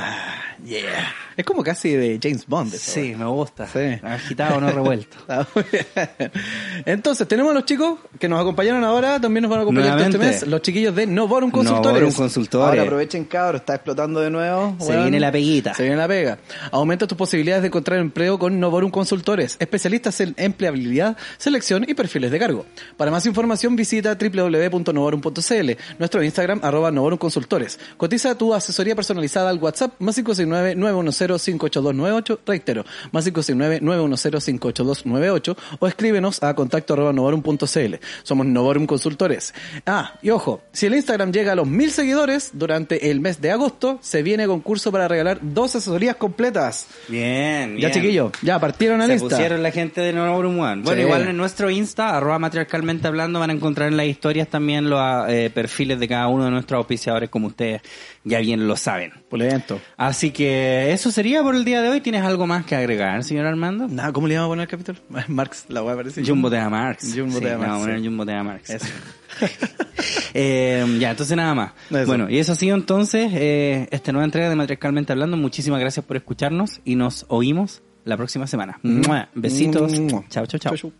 Yeah. Es como casi de James Bond. eso. sí, me gusta. Sí. Agitado, no revuelto. Entonces, tenemos a los chicos que nos acompañaron ahora, también nos van a acompañar todo este mes, los chiquillos de Novorum Consultores. Novorum Consultores. Ahora aprovechen, cabros, está explotando de nuevo. Se viene la peguita. Se viene la pega. Aumenta tus posibilidades de encontrar empleo con Novorum Consultores, especialistas en empleabilidad, selección y perfiles de cargo. Para más información visita www.novorum.cl, nuestro Instagram arroba Novorum Consultores. Cotiza tu asesoría personalizada al WhatsApp más 569-910-58298, reitero, más 569-910-58298 o escríbenos a contacto arroba novorum.cl. Somos Novorum Consultores. Ah, y ojo, si el Instagram llega a los mil seguidores durante el mes de agosto, se viene concurso para regalar dos asesorías completas. Bien, Ya bien. chiquillos, ya partieron la Se lista. pusieron la gente de Novorum One. Bueno, Sí. igual en nuestro Insta, arroba matriarcalmente hablando, van a encontrar en las historias también los eh, perfiles de cada uno de nuestros auspiciadores, como ustedes ya bien lo saben. Pulento. Así que eso sería por el día de hoy. ¿Tienes algo más que agregar, señor Armando? Nada, ¿cómo le íbamos a poner el capítulo? Marx, la voy a aparecer. Jumbo Tea Marx. Jumbo Sí, Tea le vamos a Marx, poner. Jumbo Tea Marx. Eso. Eh, ya, entonces nada más. Eso. Bueno, y eso ha sido entonces eh, esta nueva entrega de Matriarcalmente Hablando. Muchísimas gracias por escucharnos y nos oímos la próxima semana. Besitos. Chao, chao, chao.